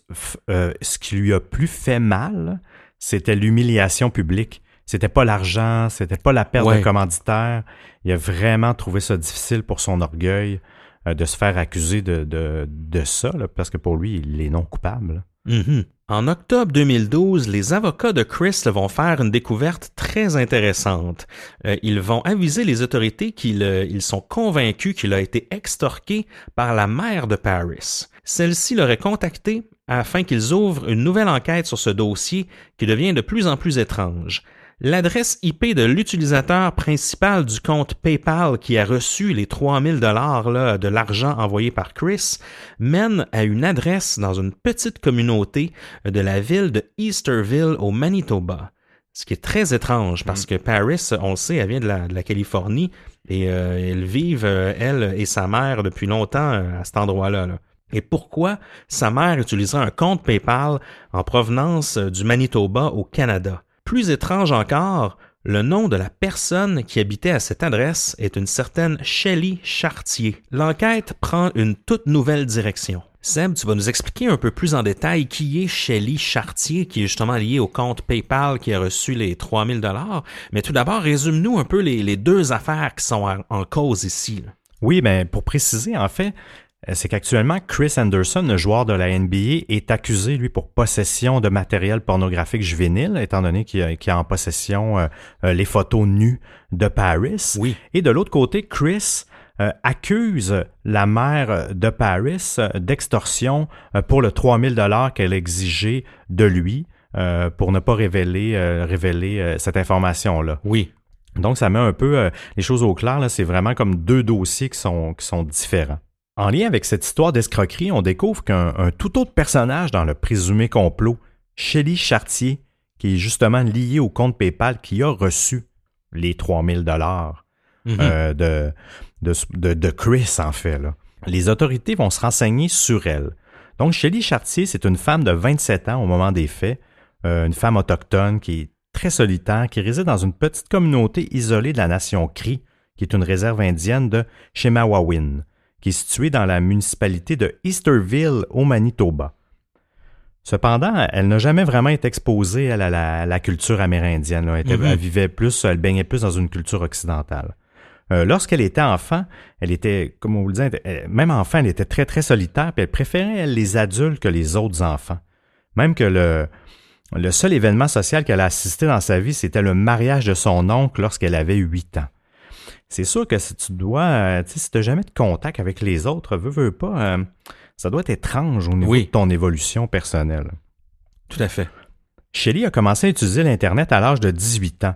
euh, ce qui lui a plus fait mal, c'était l'humiliation publique. C'était pas l'argent, c'était pas la perte Ouais. de commanditaire. Il a vraiment trouvé ça difficile pour son orgueil de se faire accuser de, de, ça, parce que pour lui, il est non coupable. Mhm. En octobre 2012, les avocats de Chris vont faire une découverte très intéressante. Euh, ils vont aviser les autorités qu'ils euh, ils sont convaincus qu'il a été extorqué par la mère de Paris. Celle-ci l'aurait contacté afin qu'ils ouvrent une nouvelle enquête sur ce dossier qui devient de plus en plus étrange. L'adresse IP de l'utilisateur principal du compte PayPal qui a reçu les 3000 dollars de l'argent envoyé par Chris mène à une adresse dans une petite communauté de la ville de Easterville au Manitoba. Ce qui est très étrange parce que Paris, on le sait, elle vient de la, de la Californie et euh, elles vivent, euh, elle et sa mère, depuis longtemps euh, à cet endroit-là. là. Et pourquoi sa mère utiliserait un compte PayPal en provenance euh, du Manitoba au Canada? Plus étrange encore, le nom de la personne qui habitait à cette adresse est une certaine Shelley Chartier. L'enquête prend une toute nouvelle direction. Seb, tu vas nous expliquer un peu plus en détail qui est Shelley Chartier, qui est justement lié au compte PayPal qui a reçu les 3000 dollars. Mais tout d'abord, résume-nous un peu les, deux affaires qui sont en, cause ici. Oui, mais pour préciser, en fait, c'est qu'actuellement, Chris Anderson, le joueur de la NBA, est accusé, lui, pour possession de matériel pornographique juvénile, étant donné qu'il a, qu'il a en possession euh, euh, les photos nues de Paris. Oui. Et de l'autre côté, Chris euh, accuse la mère de Paris euh, d'extorsion euh, pour le 3000 dollars qu'elle exigeait de lui euh, pour ne pas révéler, euh, révéler euh, cette information-là. Oui. Donc, ça met un peu euh, les choses au clair. Là, c'est vraiment comme deux dossiers qui sont, qui sont différents. En lien avec cette histoire d'escroquerie, on découvre qu'un un tout autre personnage dans le présumé complot, Shelley Chartier, qui est justement lié au compte PayPal qui a reçu les 3000 dollars Mhm. euh, de, de, de, de Chris, en fait. Là. Les autorités vont se renseigner sur elle. Donc, Shelley Chartier, c'est une femme de 27 ans au moment des faits, euh, une femme autochtone qui est très solitaire qui réside dans une petite communauté isolée de la nation Cree, qui est une réserve indienne de Chemawawin, qui est située dans la municipalité de Easterville au Manitoba. Cependant, elle n'a jamais vraiment été exposée à la, culture amérindienne. Elle, mm-hmm. elle, vivait plus, elle baignait plus dans une culture occidentale. Euh, lorsqu'elle était enfant, elle était, comme on vous le dit, même enfant, elle était très, très solitaire, puis elle préférait les adultes que les autres enfants. Même que le, le seul événement social qu'elle a assisté dans sa vie, c'était le mariage de son oncle lorsqu'elle avait huit ans. C'est sûr que si tu dois, euh, si tu n'as jamais de contact avec les autres, veux, veux pas, euh, ça doit être étrange au niveau de ton évolution personnelle. Tout à fait. Shelly a commencé à utiliser l'Internet à l'âge de 18 ans.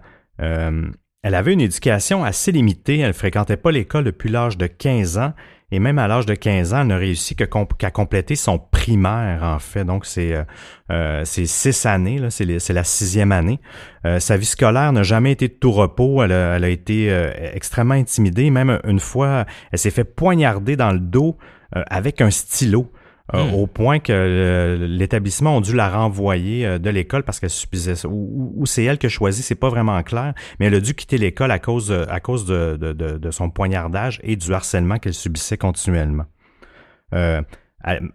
Elle avait une éducation assez limitée, elle ne fréquentait pas l'école depuis l'âge de 15 ans, et même à l'âge de 15 ans, elle n'a réussi qu'à compléter son primaire, en fait. Donc, c'est euh, euh six années, c'est la sixième année. Euh, sa vie scolaire n'a jamais été de tout repos, elle a, été euh, extrêmement intimidée. Même une fois, elle s'est fait poignarder dans le dos avec un stylo. Euh, hmm. au point que l'établissement a dû la renvoyer euh, de l'école parce qu'elle subissait Ou, ou c'est elle qui a choisi, c'est pas vraiment clair, mais elle a dû quitter l'école à cause, à cause de, de, de, son poignardage et du harcèlement qu'elle subissait continuellement. Euh,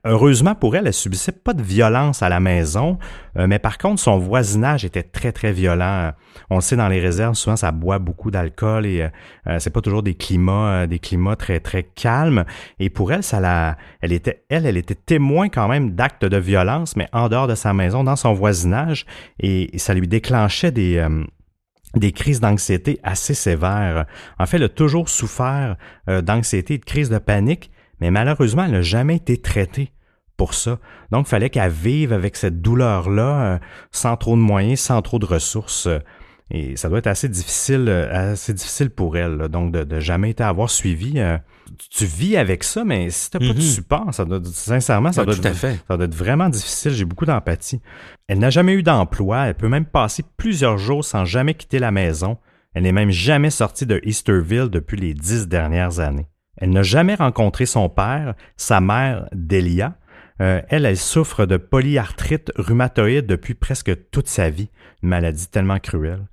Heureusement pour elle, elle subissait pas de violence à la maison, euh, mais par contre, son voisinage était très, très violent. On le sait, dans les réserves, souvent, ça boit beaucoup d'alcool et euh, euh, c'est pas toujours des climats, des climats très, très calmes. Et pour elle, ça la, elle était, elle, elle était témoin quand même d'actes de violence, mais en dehors de sa maison, dans son voisinage, et, ça lui déclenchait des, des crises d'anxiété assez sévères. En fait, elle a toujours souffert d'anxiété de crises de panique, mais malheureusement, elle n'a jamais été traitée pour ça. Donc, il fallait qu'elle vive avec cette douleur-là, euh, sans trop de moyens, sans trop de ressources. et ça doit être assez difficile, euh, assez difficile pour elle, donc de, de, jamais été avoir suivi. Euh, tu vis avec ça, mais si t'as pas de mm-hmm. support, ça doit, sincèrement, ça, doit être, ça doit être vraiment difficile. J'ai beaucoup d'empathie. Elle n'a jamais eu d'emploi. Elle peut même passer plusieurs jours sans jamais quitter la maison. Elle n'est même jamais sortie de Easterville depuis les dix dernières années. Elle n'a jamais rencontré son père, sa mère, Delia. Euh, elle, elle souffre de polyarthrite rhumatoïde depuis presque toute sa vie, une maladie tellement cruelle.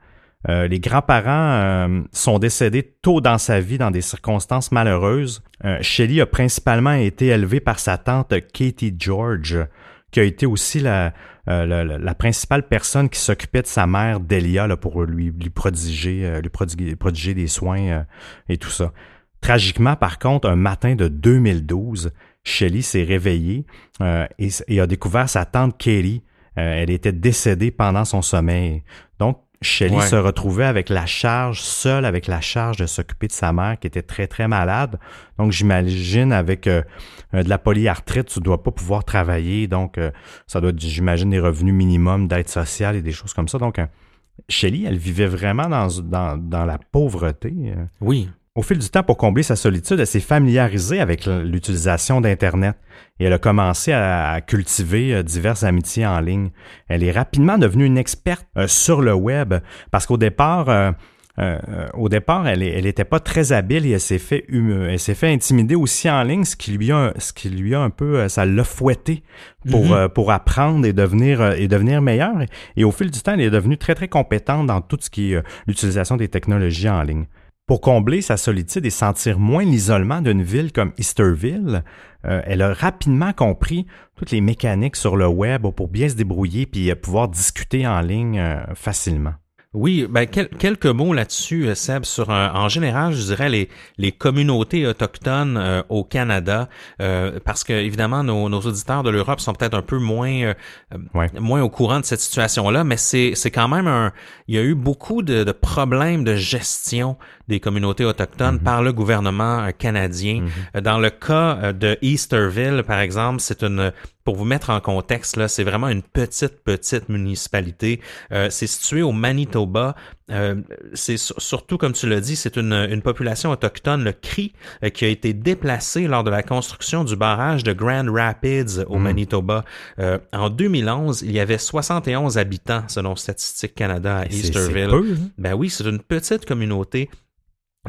Euh, les grands-parents euh, sont décédés tôt dans sa vie dans des circonstances malheureuses. Shelley a principalement été élevée par sa tante Katie George, qui a été aussi la, principale personne qui s'occupait de sa mère Delia pour lui, lui prodiguer des soins et tout ça. Tragiquement, par contre, un matin de 2012, Shelley s'est réveillée euh, et, a découvert sa tante Katie. Euh, elle était décédée pendant son sommeil. Donc, Shelley se retrouvait avec la charge, seule avec la charge de s'occuper de sa mère qui était très, très malade. Donc, j'imagine avec euh, de la polyarthrite, tu dois pas pouvoir travailler. Donc, ça doit être, j'imagine, des revenus minimums d'aide sociale et des choses comme ça. Donc, Shelley, elle vivait vraiment dans, dans, dans la pauvreté. Oui. Au fil du temps, pour combler sa solitude, elle s'est familiarisée avec l'utilisation d'Internet et elle a commencé à, cultiver euh, diverses amitiés en ligne. Elle est rapidement devenue une experte euh, sur le web parce qu'au départ, euh, au départ, elle n'était pas très habile et elle s'est fait, elle s'est fait intimider aussi en ligne, ce qui lui a, ce qui lui a un peu, ça l'a fouetté pour mm-hmm. pour apprendre et devenir et devenir meilleure. Et au fil du temps, elle est devenue très très compétente dans tout ce qui est l'utilisation des technologies en ligne. Pour combler sa solitude et sentir moins l'isolement d'une ville comme Easterville, euh, elle a rapidement compris toutes les mécaniques sur le web pour bien se débrouiller puis pouvoir discuter en ligne euh, facilement. Oui, ben quelques mots là-dessus, euh, Seb, sur en général, je dirais les, les communautés autochtones euh, au Canada, euh, parce que évidemment nos, nos auditeurs de l'Europe sont peut-être un peu moins moins au courant de cette situation-là, mais c'est c'est quand même un, il y a eu beaucoup de, de problèmes de gestion des communautés autochtones mm-hmm. par le gouvernement canadien. Mm-hmm. Dans le cas de Easterville, par exemple, c'est une pour vous mettre en contexte, là, c'est vraiment une petite, petite municipalité. Euh, c'est situé au Manitoba. Euh, c'est surtout, comme tu l'as dit, c'est une, une, population autochtone, le Cri, euh, qui a été déplacée lors de la construction du barrage de Grand Rapids au mm. Manitoba. en 2011, il y avait 71 habitants, selon Statistique Canada à Easterville. Hein? Ben oui, c'est une petite communauté Euh,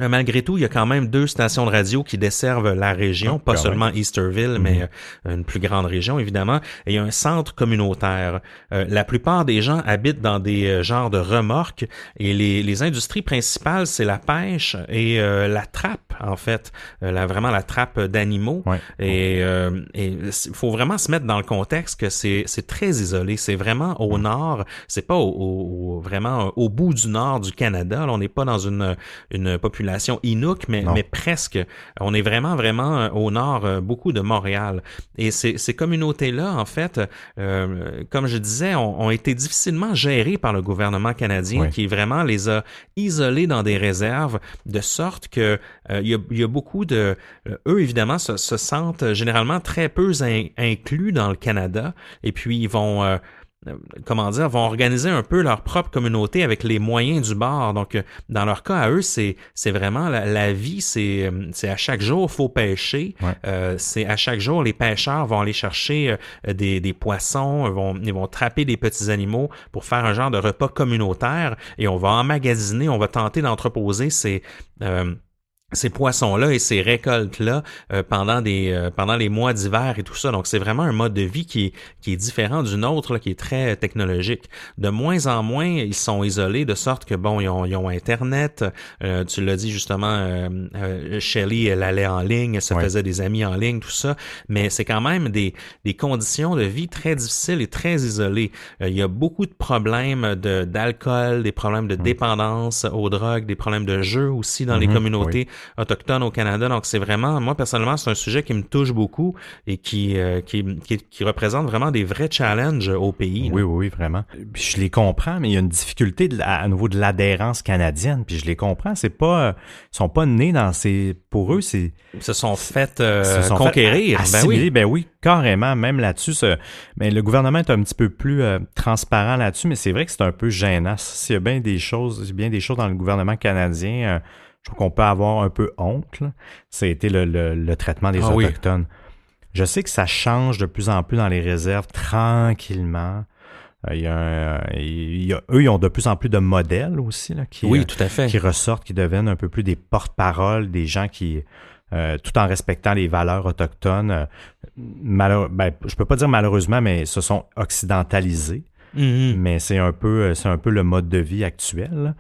Malgré tout, il y a quand même deux stations de radio qui desservent la région, Ah, pas seulement Easterville, Mhm. mais euh, une plus grande région, évidemment. Et il y a un centre communautaire. Euh, la plupart des gens habitent dans des euh, genres de remorques et les, les industries principales, c'est la pêche et euh, la trappe, en fait. Euh, la, vraiment la trappe d'animaux. Ouais. Et il faut vraiment se mettre dans le contexte que c'est c'est très isolé. C'est vraiment au nord. C'est pas au, au- au- vraiment au bout du nord du Canada. Là, on n'est pas dans une, une population Inuk, mais, presque. On est vraiment, vraiment euh, au nord, euh, beaucoup de Montréal. Et ces, ces communautés-là, en fait, euh, comme je disais, ont, ont été difficilement gérées par le gouvernement canadien, Oui. qui vraiment les a isolés dans des réserves, de sorte que euh, il y, a, il y a beaucoup de... euh, eux, évidemment, se, se sentent généralement très peu in- inclus dans le Canada, et puis ils vont... euh, comment dire, vont organiser un peu leur propre communauté avec les moyens du bord. Donc, euh, dans leur cas, à eux, c'est c'est vraiment la, la vie, c'est euh, c'est à chaque jour, faut pêcher. Ouais. Euh, c'est à chaque jour, les pêcheurs vont aller chercher des, des poissons, vont, ils vont trapper des petits animaux pour faire un genre de repas communautaire et on va emmagasiner, on va tenter d'entreposer ces... euh, ces poissons-là et ces récoltes-là euh, pendant des euh, pendant les mois d'hiver et tout ça. Donc c'est vraiment un mode de vie qui est qui est différent d'une autre, là, qui est très technologique. De moins en moins, ils sont isolés de sorte que bon, ils ont, ils ont Internet. Euh, tu l'as dit justement, euh, euh, Shelley, elle allait en ligne, elle se Ouais. faisait des amis en ligne, tout ça. Mais c'est quand même des des conditions de vie très difficiles et très isolées. Euh, il y a beaucoup de problèmes de d'alcool, des problèmes de dépendance aux drogues, des problèmes de jeu aussi dans les Mhm, communautés autochtones au Canada. Donc c'est vraiment, moi personnellement, c'est un sujet qui me touche beaucoup et qui, euh, qui, qui, qui représente vraiment des vrais challenges au pays. Oui, oui, oui, vraiment. Puis je les comprends, mais il y a une difficulté de à nouveau de l'adhérence canadienne. Puis je les comprends. C'est pas, ils sont pas nés dans ces, pour eux, c'est Ils se sont fait euh, se sont fait conquérir. ben oui. Ben oui, carrément, même là-dessus. Mais le gouvernement est un petit peu plus euh, transparent là-dessus, mais c'est vrai que c'est un peu gênant. S'il y a bien des choses, bien des choses dans le gouvernement canadien, euh, je trouve qu'on peut avoir un peu honte. là. Ça a été le, le- le traitement des Ah oui. Autochtones. Je sais que ça change de plus en plus dans les réserves tranquillement. Euh, il y a un- il y a- eux, ils ont de plus en plus de modèles aussi là, qui, Oui, euh, tout à fait. qui ressortent, qui deviennent un peu plus des porte-paroles, des gens qui, euh, tout en respectant les valeurs autochtones, euh, malheure- ben, je peux pas dire malheureusement, mais se sont occidentalisés. Mhm. Mais c'est un peu, euh, c'est un peu le mode de vie actuel.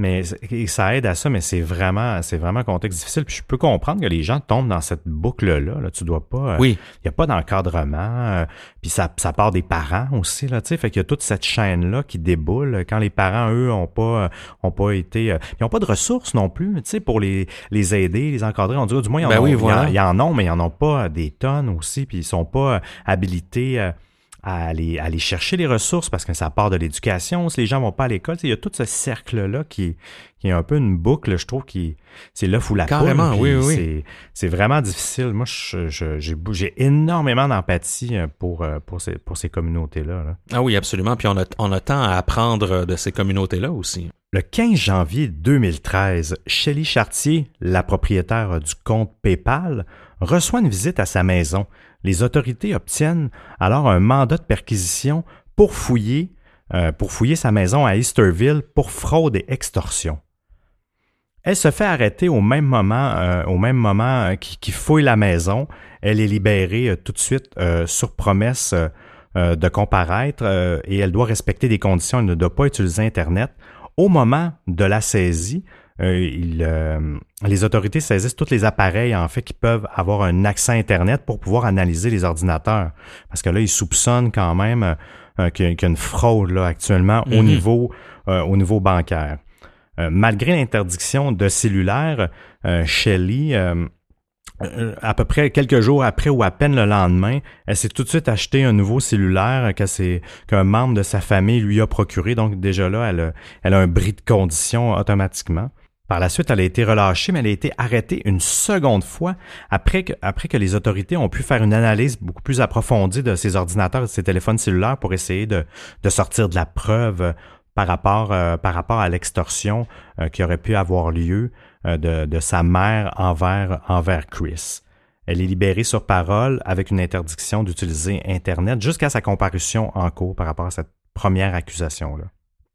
Mais et ça aide à ça, mais c'est vraiment, c'est vraiment un contexte difficile. Puis je peux comprendre que les gens tombent dans cette boucle-là. Là. Tu dois pas. euh, Oui. il n'y a pas d'encadrement. euh, puis ça, ça part des parents aussi, là, tu sais. Fait qu'il y a toute cette chaîne-là qui déboule quand les parents, eux, ont pas, euh, ont pas été. euh, ils ont pas de ressources non plus, tu sais, pour les, les aider, les encadrer. On dirait, du moins, ils en, Ben ont, oui, ils en- ils en ont, mais ils en ont pas des tonnes aussi. Puis ils sont pas euh, habilités. Euh, à aller, à aller chercher les ressources parce que ça part de l'éducation. Si les gens vont pas à l'école, il y a tout ce cercle-là qui, qui est un peu une boucle, je trouve, qui c'est l'œuf ou la Carrément, poule, oui, oui. c'est- C'est vraiment difficile. Moi, je- je- j'ai énormément d'empathie euh, pour, euh, pour ces, pour ces communautés-là. là. Ah oui, absolument. Puis on a, on a tant à apprendre de ces communautés-là aussi. Le 15 janvier 2013, Shelley Chartier, la propriétaire du compte PayPal, reçoit une visite à sa maison. Les autorités obtiennent alors un mandat de perquisition pour fouiller, euh, pour fouiller sa maison à Easterville pour fraude et extorsion. Elle se fait arrêter au même moment, euh, au même moment euh, qu'il fouille la maison. Elle est libérée euh, tout de suite sur promesse de comparaître et elle doit respecter des conditions. Elle ne doit pas utiliser Internet. Au moment de la saisie, euh, il, euh, les autorités saisissent tous les appareils en fait qui peuvent avoir un accès Internet pour pouvoir analyser les ordinateurs. Parce que là, ils soupçonnent quand même euh, qu'il y, a- qu'il y a une fraude là, actuellement au Mhm. niveau euh, au niveau bancaire. Malgré l'interdiction de cellulaire, Shelley, à peu près quelques jours après ou à peine le lendemain, elle s'est tout de suite acheté un nouveau cellulaire que c'est- qu'un membre de sa famille lui a procuré. Donc déjà là, elle a, elle a un bris de condition automatiquement. Par la suite, elle a été relâchée, mais elle a été arrêtée une seconde fois après que, les autorités ont pu faire une analyse beaucoup plus approfondie de ses ordinateurs et de ses téléphones cellulaires pour essayer de, sortir de la preuve euh, par rapport, euh, par rapport à l'extorsion euh, qui aurait pu avoir lieu de, de sa mère envers, envers Chris. Elle est libérée sur parole avec une interdiction d'utiliser Internet jusqu'à sa comparution en cours par rapport à cette première accusation-là.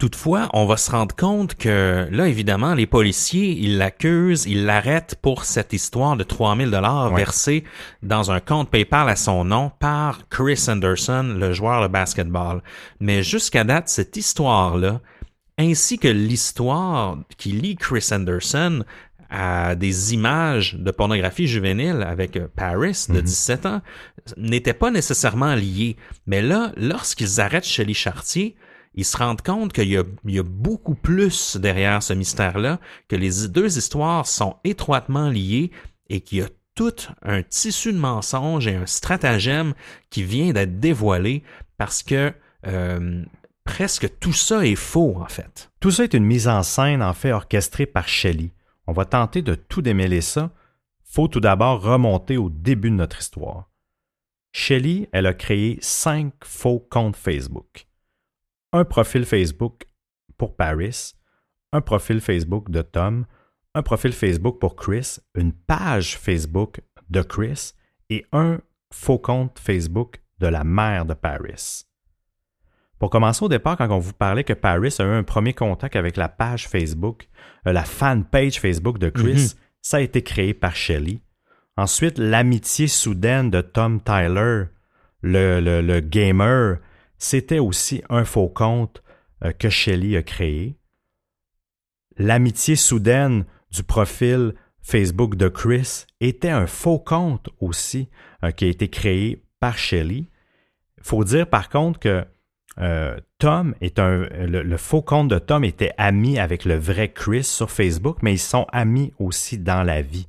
Toutefois, on va se rendre compte que là, évidemment, les policiers, ils l'accusent, ils l'arrêtent pour cette histoire de 3000 dollars Ouais. versés dans un compte PayPal à son nom par Chris Anderson, le joueur de basketball. Mais jusqu'à date, cette histoire-là, ainsi que l'histoire qui lie Chris Anderson à des images de pornographie juvénile avec euh, Paris de 17 ans, n'étaient pas nécessairement liées. Mais là, lorsqu'ils arrêtent Shelley Chartier, ils se rendent compte qu'il y a, beaucoup plus derrière ce mystère-là, que les deux histoires sont étroitement liées et qu'il y a tout un tissu de mensonges et un stratagème qui vient d'être dévoilé parce que euh, presque tout ça est faux, en fait. Tout ça est une mise en scène, en fait, orchestrée par Shelley. On va tenter de tout démêler ça. Faut tout d'abord remonter au début de notre histoire. Shelley, elle a créé cinq faux comptes Facebook. Un profil Facebook pour Paris, un profil Facebook de Tom, un profil Facebook pour Chris, une page Facebook de Chris et un faux compte Facebook de la mère de Paris. Pour commencer au départ, quand on vous parlait que Paris a eu un premier contact avec la page Facebook, euh, la fan page Facebook de Chris, ça a été créé par Shelley. Ensuite, l'amitié soudaine de Tom Tyler, le, le- le gamer, c'était aussi un faux compte euh, que Shelley a créé. L'amitié soudaine du profil Facebook de Chris était un faux compte aussi euh, qui a été créé par Shelley. Il faut dire par contre que euh, Tom est un. Le faux compte de Tom était ami avec le vrai Chris sur Facebook, mais ils sont amis aussi dans la vie.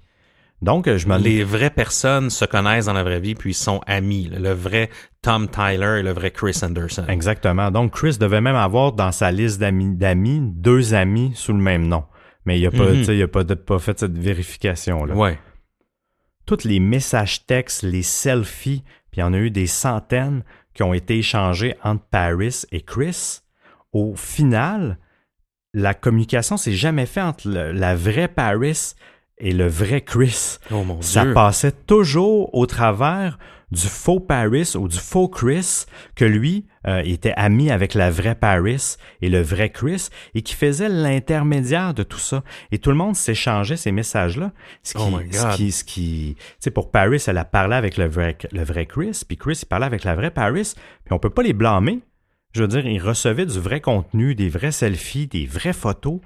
Donc, je me Les vraies personnes se connaissent dans la vraie vie puis sont amis. Le vrai Tom Tyler et le vrai Chris Anderson. Exactement. Donc, Chris devait même avoir dans sa liste d'amis, deux amis sous le même nom. Mais il n'a pas, Mhm. il a pas, pas fait cette vérification-là. Ouais. Tous les messages textes, les selfies, puis il y en a eu des centaines qui ont été échangés entre Paris et Chris. Au final, la communication s'est jamais faite entre le- la vraie Paris et le vrai Chris. Oh mon Ça Dieu. passait toujours au travers du faux Paris ou du faux Chris, que lui euh, était ami avec la vraie Paris et le vrai Chris, et qui faisait l'intermédiaire de tout ça. Et tout le monde s'échangeait ces messages-là. Ce qui, Oh my ce God. qui, ce qui, pour Paris, elle a parlé avec le vrai, le vrai Chris, puis Chris, il parlait avec la vraie Paris, puis on peut pas les blâmer. Je veux dire, ils recevaient du vrai contenu, des vrais selfies, des vraies photos.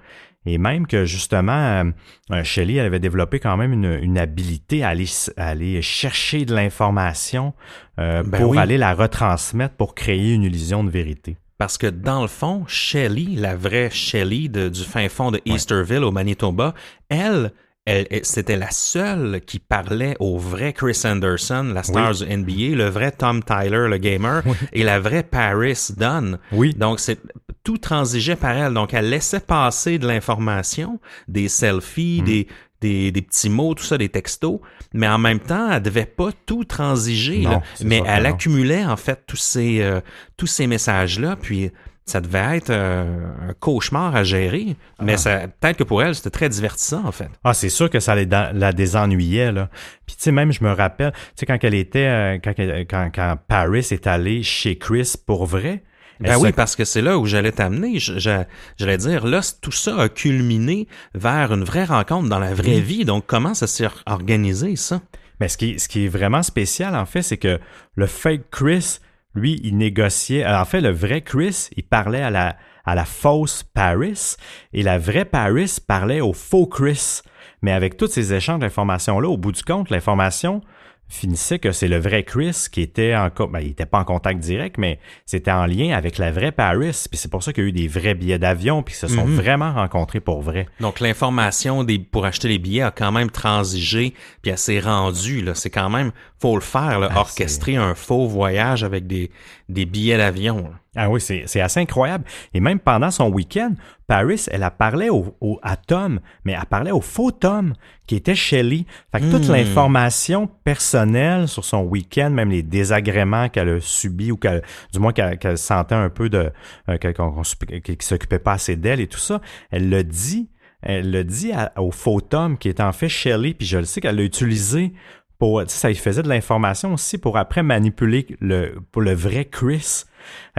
Et même que justement, euh, euh, Shelley elle avait développé quand même une, une habilité à aller, s- à aller chercher de l'information euh, Ben pour oui. aller la retransmettre pour créer une illusion de vérité. Parce que dans le fond, Shelley, la vraie Shelley de- du fin fond de Easterville au Manitoba, elle- c'était la seule qui parlait au vrai Chris Anderson, la star du NBA, le vrai Tom Tyler, le gamer, et la vraie Paris Dunn. Oui. Donc, c'est tout transigeait par elle. Donc, elle laissait passer de l'information, des Mm. selfies, des, des, des petits mots, tout ça, des textos, mais en même temps, elle devait pas tout transiger. Non, là. c'est mais elle accumulait en fait tous ces euh, tous ces messages là, puis ça devait être euh, un cauchemar à gérer. Mais Ah. ça peut-être que pour elle, c'était très divertissant en fait. Ah, c'est sûr que ça la, la désennuyait, là. Puis, tu sais, même, je me rappelle, tu sais, quand elle était, euh, quand, elle- quand, quand Paris est allé chez Chris pour vrai. Ben oui, parce que c'est là où j'allais t'amener. J'allais dire, là, tout ça a culminé vers une vraie rencontre dans la vraie vie. Donc, comment ça s'est or- organisé, ça? Mais ce qui, ce qui est vraiment spécial, en fait, c'est que le fake Chris, lui, il négociait. En fait, le vrai Chris, il parlait à la, à la fausse Paris et la vraie Paris parlait au faux Chris. Mais avec tous ces échanges d'informations-là, au bout du compte, l'information finissait que c'est le vrai Chris qui était en ben, il était pas en contact direct, mais c'était en lien avec la vraie Paris. Puis c'est pour ça qu'il y a eu des vrais billets d'avion, puis ils se sont Mhm. vraiment rencontrés pour vrai. Donc, l'information des, pour acheter les billets a quand même transigé, puis elle s'est rendue. Là. C'est quand même, faut le faire, là, Ah, orchestrer un faux voyage avec des, des billets d'avion. Ah oui, c'est c'est assez incroyable. Et même pendant son week-end, Paris, elle a parlé au, au- à Tom, mais elle parlait au faux Tom, qui était Shelley. Fait que toute Hmm. l'information personnelle sur son week-end, même les désagréments qu'elle a subis ou qu'elle, du moins qu'elle sentait un peu de, euh, qu'elle- s'occupait- pas assez d'elle et tout ça, elle le dit, elle le dit à- au faux Tom, qui était en fait Shelley, puis je le sais qu'elle l'a utilisé pour, ça lui faisait de l'information aussi pour après manipuler le, pour le vrai Chris.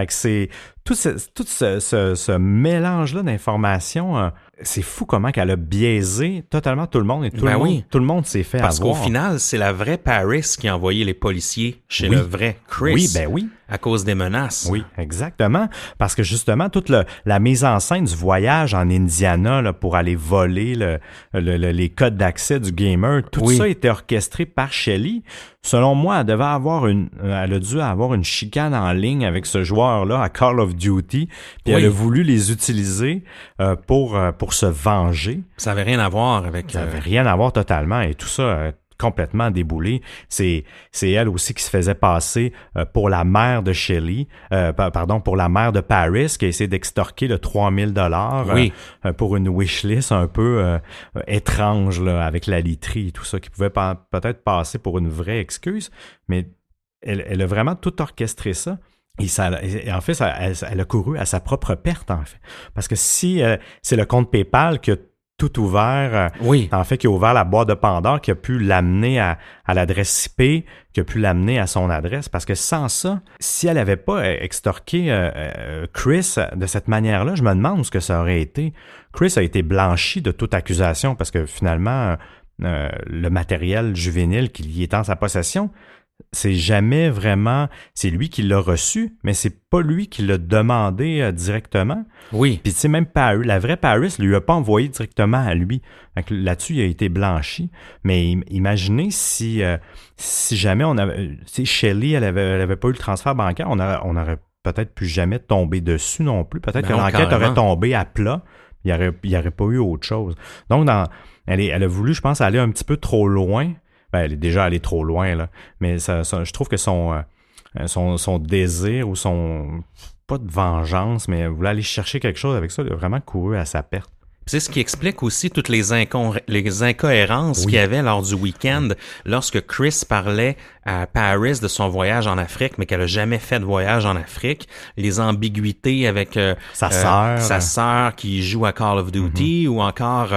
C'est tout ce, tout ce, ce, ce mélange-là d'informations. euh, c'est fou comment qu'elle a biaisé totalement tout le monde et tout, Ben le, monde, tout le monde s'est fait Parce qu'au final, c'est la vraie Paris qui a envoyé les policiers chez Oui. le vrai Chris. Oui, ben oui. À cause des menaces. Oui, exactement. Parce que justement, toute le- la mise en scène du voyage en Indiana là, pour aller voler le, le- le- les codes d'accès du gamer, tout Oui. ça était orchestré par Shelley. Selon moi, elle devait avoir une, euh, elle a dû avoir une chicane en ligne avec ce joueur-là à Call of Duty, puis elle a voulu les utiliser euh, pour euh, pour se venger. Ça avait rien à voir avec. Ça euh, n'avait rien à voir totalement et tout ça euh, complètement déboulé. C'est c'est elle aussi qui se faisait passer euh, pour la mère de Shelley, euh, pa- pardon, pour la mère de Paris qui a essayé d'extorquer le 3000 dollars Oui. pour une wishlist un peu euh, euh, étrange là, avec la literie et tout ça qui pouvait pa- peut-être passer pour une vraie excuse, mais elle, elle a vraiment tout orchestré ça. Et, ça, et en fait, ça- elle, elle a couru à sa propre perte, en fait. Parce que si euh, c'est le compte PayPal qui a tout ouvert, euh, Oui. en fait, qui a ouvert la boîte de Pandore, qui a pu l'amener à, à l'adresse IP, qui a pu l'amener à son adresse. Parce que sans ça, si elle n'avait pas euh, extorqué euh, euh, Chris de cette manière-là, je me demande ce que ça aurait été. Chris a été blanchi de toute accusation parce que finalement, euh, le matériel juvénile qui y est en sa possession, c'est jamais vraiment, c'est lui qui l'a reçu, mais c'est pas lui qui l'a demandé euh, directement. Oui. Puis tu sais, même Paris, la vraie Paris lui a pas envoyé directement à lui. Là-dessus, il a été blanchi. Mais im- imaginez si, euh, si jamais on avait, euh, si Shelley, elle avait, elle avait pas eu le transfert bancaire, on aurait, on aurait peut-être plus jamais tombé dessus non plus. Peut-être Ben que l'enquête aurait tombé à plat. Il y aurait, il y aurait pas eu autre chose. Donc, dans, elle, est, elle a voulu, je pense, aller un petit peu trop loin. Ben, elle est déjà allée trop loin, là. Mais ça, je trouve que son, euh, son, son désir ou son, pas de vengeance, mais elle voulait aller chercher quelque chose avec ça, elle a vraiment couru à sa perte. C'est ce qui explique aussi toutes les, incohérences Oui. qu'il y avait lors du week-end lorsque Chris parlait à Paris de son voyage en Afrique, mais qu'elle a jamais fait de voyage en Afrique. Les ambiguïtés avec euh, Sa euh, sœur. sa sœur qui joue à Call of Duty ou encore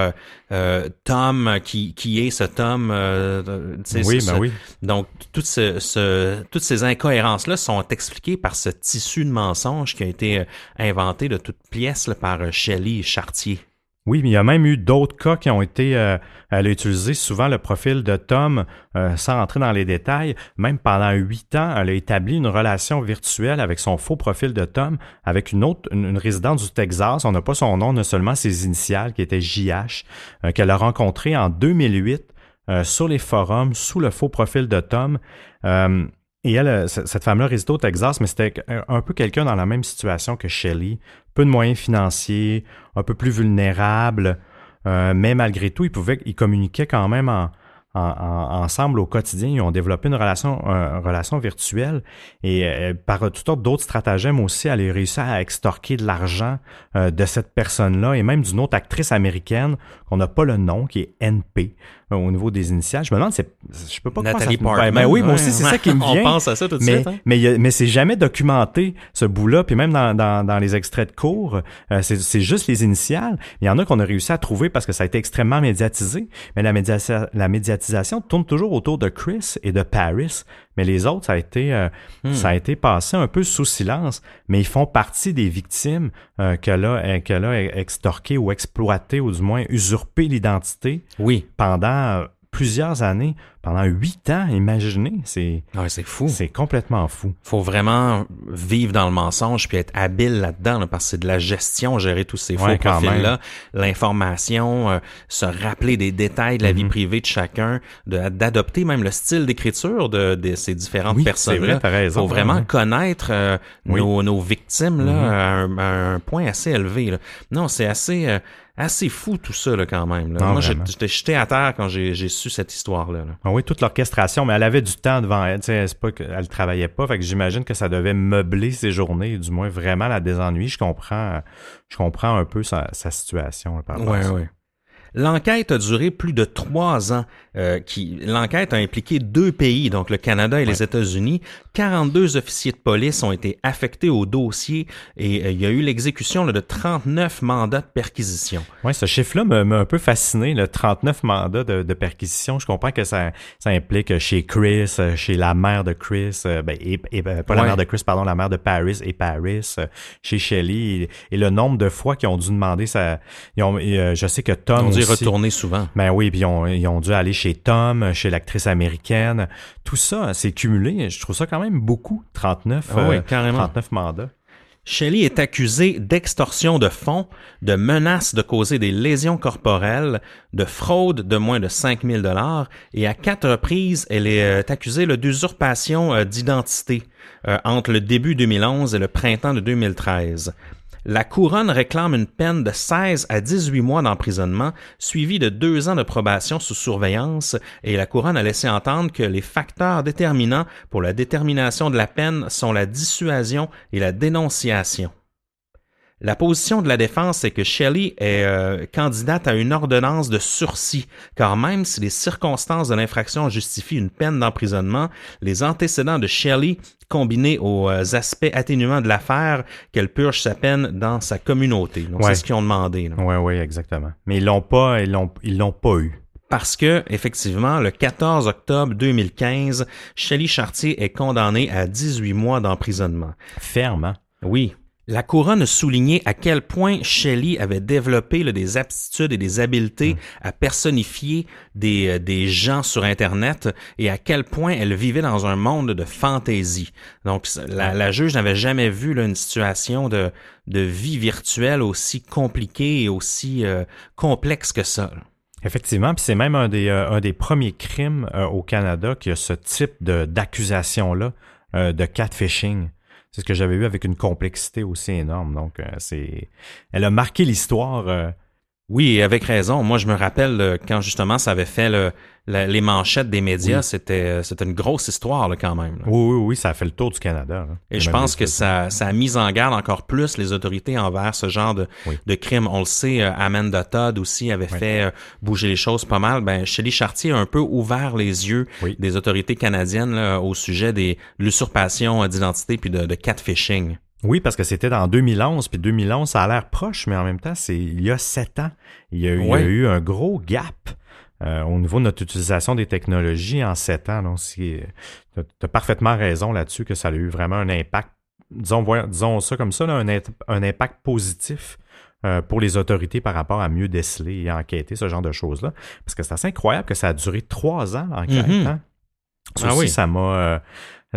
euh, Tom qui, qui est ce Tom. Oui, ce- ben oui. Donc, tout ce, ce- toutes ces incohérences-là sont expliquées par ce tissu de mensonges qui a été inventé de toutes pièces là, par Shelley Chartier. Oui, mais il y a même eu d'autres cas qui ont été. euh, elle a utilisé souvent le profil de Tom euh, sans rentrer dans les détails. Même pendant huit ans, elle a établi une relation virtuelle avec son faux profil de Tom, avec une autre, une, résidente du Texas. On n'a pas son nom, on a seulement ses initiales, qui était JH, euh, qu'elle a rencontré en 2008 euh, sur les forums sous le faux profil de Tom. Et elle, euh, cette femme-là résidait au Texas, mais c'était un- peu quelqu'un dans la même situation que Shelley. Peu de moyens financiers, un peu plus vulnérable, euh, mais malgré tout, ils pouvaient, ils communiquaient quand même en, en- en- ensemble au quotidien. Ils ont développé une relation, une relation virtuelle et euh, par toutes sortes d'autres stratagèmes aussi, elle a réussi à extorquer de l'argent euh, de cette personne-là et même d'une autre actrice américaine qu'on n'a pas le nom, qui est NP euh, au niveau des initiales. Je me demande, c'est, je peux pas Nathalie ça- ben, Portman. ben oui, moi aussi, c'est ça qui me *laughs* vient. On pense à ça tout de Mais, suite. hein. mais, mais c'est jamais documenté, ce bout-là. Puis même dans, dans, dans les extraits de cours, euh, c'est c'est juste les initiales. Il y en a qu'on a réussi à trouver parce que ça a été extrêmement médiatisé. Mais la, médiatisation, la médiatisation tourne toujours autour de Chris et de Paris. Mais les autres, ça a été, euh, Hmm. ça a été passé un peu sous silence. Mais ils font partie des victimes euh, qu'elle a, euh, a extorquées ou exploitées, ou du moins usurpé l'identité Oui. pendant euh, plusieurs années, pendant huit ans. Imaginez, c'est Ouais, c'est fou. c'est complètement fou. faut vraiment vivre dans le mensonge puis être habile là-dedans là, parce que c'est de la gestion gérer tous ces faux Ouais, profils là l'information euh, se rappeler des détails de la Mhm. vie privée de chacun de- d'adopter même le style d'écriture de, de ces différentes Oui, personnes c'est vrai, là t'as raison, faut vraiment ouais. Mhm. connaître euh, nos, nos victimes là à, un, à un point assez élevé là. non c'est assez euh, assez fou tout ça là, quand même là. Non, moi j'étais jeté à terre quand j'ai su cette histoire là, Ah oui, toute l'orchestration, mais elle avait du temps devant elle. C'est pas qu'elle travaillait pas, fait que j'imagine que ça devait meubler ses journées, du moins vraiment la désennuyer. Je comprends, je comprends un peu sa, sa situation. par rapport à Ouais, ça. ouais. L'enquête a duré plus de trois ans. Euh, qui L'enquête a impliqué deux pays, donc le Canada et les États-Unis. 42 officiers de police ont été affectés au dossier et euh, il y a eu l'exécution de 39 mandats de perquisition. Oui, ce chiffre-là m'a un peu fasciné, le 39 mandats de, de, perquisition. Je comprends que ça, ça implique chez Chris, euh, chez la mère de Chris, ben, et, pas la mère de Chris, pardon, la mère de Paris et Paris, chez Shelley, et, le nombre de fois qu'ils ont dû demander ça. Ils ont, je sais que Tom. Dû retourner souvent. Ben oui, puis ils ont, ils ont dû aller chez Tom, chez l'actrice américaine. Tout ça, c'est cumulé. Je trouve ça quand même beaucoup, 39, ah oui, 39 euh, mandats. Shelley est accusée d'extorsion de fonds, de menaces de causer des lésions corporelles, de fraude de moins de 5000 dollars et à quatre reprises, elle est euh, accusée d'usurpation euh, d'identité entre le début 2011 et le printemps de 2013. La couronne réclame une peine de 16 à 18 mois d'emprisonnement, suivi de deux ans de probation sous surveillance, et la couronne a laissé entendre que les facteurs déterminants pour la détermination de la peine sont la dissuasion et la dénonciation. La position de la défense est que Shelley est euh, candidate à une ordonnance de sursis, car même si les circonstances de l'infraction justifient une peine d'emprisonnement, les antécédents de Shelley, combinés aux euh, aspects atténuants de l'affaire, qu'elle purge sa peine dans sa communauté. Donc c'est ce qu'ils ont demandé. Oui, oui, exactement. Mais ils l'ont pas, ils l'ont, ils l'ont pas eu parce que, effectivement, le 14 octobre 2015, Shelley Chartier est condamnée à 18 mois d'emprisonnement. Ferme, hein? Oui. La couronne soulignait à quel point Shelley avait développé des aptitudes et des habiletés mm. à personnifier des, euh, des, gens sur Internet et à quel point elle vivait dans un monde de fantaisie. Donc, la, la juge n'avait jamais vu là, une situation de, de vie virtuelle aussi compliquée et aussi euh, complexe que ça. Effectivement, puis c'est même un des, euh, un des premiers crimes au Canada qui a ce type d'accusation-là de catfishing. C'est ce que j'avais vu avec une complexité aussi énorme. Donc, euh, c'est, elle a marqué l'histoire. Oui, avec raison. Moi, je me rappelle euh, quand justement ça avait fait le, les manchettes des médias, c'était euh, c'était une grosse histoire là, quand même. Oui, oui, oui, ça a fait le tour du Canada. Et je pense que ça, ça a mis en garde encore plus les autorités envers ce genre de, de crime. On le sait, euh, Amanda Todd aussi avait fait bouger les choses pas mal. Ben, Shelley Chartier a un peu ouvert les yeux des autorités canadiennes au sujet des l'usurpation d'identité puis de, de catfishing. Oui, parce que c'était en 2011, puis 2011, ça a l'air proche, mais en même temps, c'est il y a sept ans. Il y a, il y a eu un gros gap euh, au niveau de notre utilisation des technologies en sept ans. Donc, tu as parfaitement raison là-dessus que ça a eu vraiment un impact, disons, disons ça comme ça, un, un, impact positif euh, pour les autorités par rapport à mieux déceler et enquêter ce genre de choses-là. Parce que c'est assez incroyable que ça a duré trois ans l'enquête. Mm-hmm. Hein. ah oui. ça m'a euh,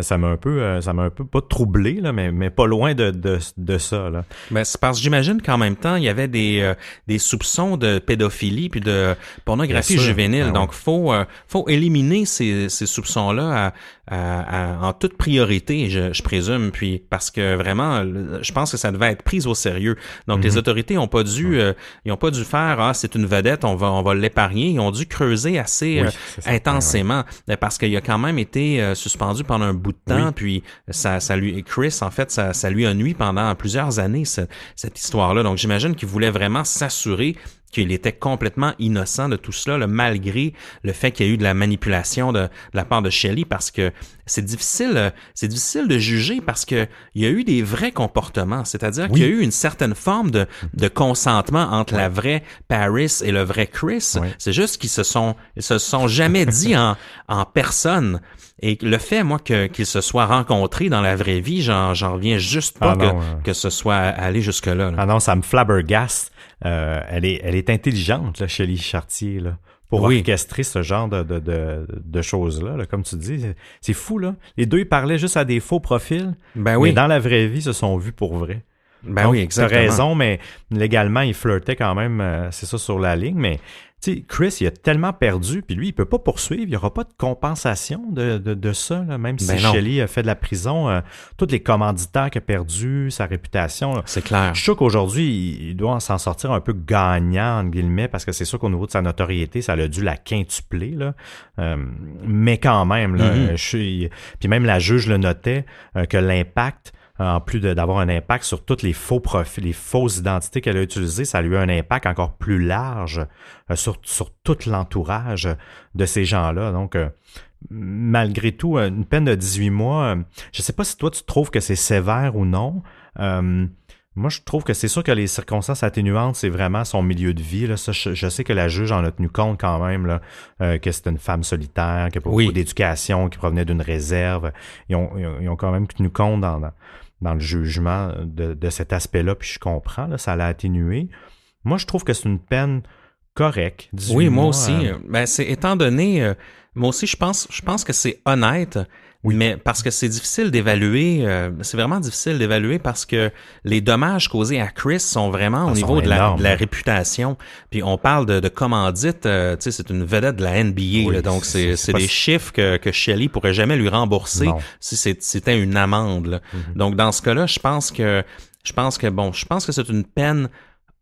ça m'a un peu, euh, ça m'a un peu pas troublé là, mais mais pas loin de de, de ça là. Ben c'est parce que j'imagine qu'en même temps il y avait des euh, des soupçons de pédophilie puis de pornographie juvénile. Ben Donc faut euh, faut éliminer ces ces soupçons là en toute priorité, je, je, présume, puis parce que vraiment, je pense que ça devait être pris au sérieux. Donc les mhm. autorités ont pas dû, ils ont pas dû faire ah c'est une vedette, on va on va l'épargner. Ils ont dû creuser assez intensément parce qu'il a quand même été suspendu pendant un de temps, puis ça, ça lui, Chris, en fait, ça, ça lui a nuit pendant plusieurs années, cette histoire-là. Donc, j'imagine qu'il voulait vraiment s'assurer qu'il était complètement innocent de tout cela, malgré le fait qu'il y a eu de la manipulation de, la part de Shelley, parce que c'est difficile, c'est difficile de juger parce que il y a eu des vrais comportements, c'est-à-dire qu'il y a eu une certaine forme de, de consentement entre la vraie Paris et le vrai Chris. C'est juste qu'ils se sont, ils se sont jamais dit en, en personne. Et le fait, moi, que, qu'ils se soient rencontrés dans la vraie vie, j'en, j'en reviens juste pas ah que, euh. que ce soit allé jusque-là. Ah non, ça me flabbergaste. Euh, elle, est, elle est intelligente, là, Shelley Chartier, là, pour orchestrer ce genre de, de, de, de choses-là, là, comme tu dis. C'est fou, là. Les deux, ils parlaient juste à des faux profils, ben oui. mais dans la vraie vie, se sont vus pour vrai. Ben oui, exactement. Raison, mais légalement, ils flirtaient quand même, euh, c'est ça, sur la ligne, mais sais, Chris, il a tellement perdu, puis lui, il peut pas poursuivre. Il n'y aura pas de compensation de, de, de ça, même si ben Shelley a fait de la prison. Euh, tous les commanditaires qu'il a perdu, sa réputation. C'est clair. Je suis sûr qu'aujourd'hui, il doit s'en sortir un peu gagnant, entre guillemets, parce que c'est sûr qu'au niveau de sa notoriété, ça a dû la quintupler. Là. Euh, mais quand même, là, mm-hmm. je suis... Puis même la juge le notait, euh, que l'impact en plus d'avoir un impact sur toutes les faux profils, les fausses identités qu'elle a utilisées, ça a eu un impact encore plus large euh, sur, sur tout l'entourage de ces gens-là. Donc, euh, malgré tout, une peine de 18 mois, je ne sais pas si toi tu trouves que c'est sévère ou non. Moi, je trouve que c'est sûr que les circonstances atténuantes, c'est vraiment son milieu de vie. Là. Ça, je, sais que la juge en a tenu compte quand même là, euh, que c'est une femme solitaire, qui a pas beaucoup d'éducation, qui provenait d'une réserve. Ils ont, ils ont, quand même tenu compte dans, dans, le jugement de, de cet aspect-là, puis je comprends, là, ça l'a atténué. Moi, je trouve que c'est une peine correcte. Oui, moi aussi. Euh, ben, c'est étant donné, euh, moi aussi, je pense, je pense que c'est honnête. Oui. Mais parce que c'est difficile d'évaluer, euh, c'est vraiment difficile d'évaluer parce que les dommages causés à Chris sont vraiment au ah, niveau de la, de la, réputation. Puis on parle de, de commandite, euh, tu sais, c'est une vedette de la NBA, donc c'est des chiffres que, que Shelley pourrait jamais lui rembourser si c'était une amende. Mm-hmm. Donc dans ce cas-là, je pense que je pense que bon, je pense que c'est une peine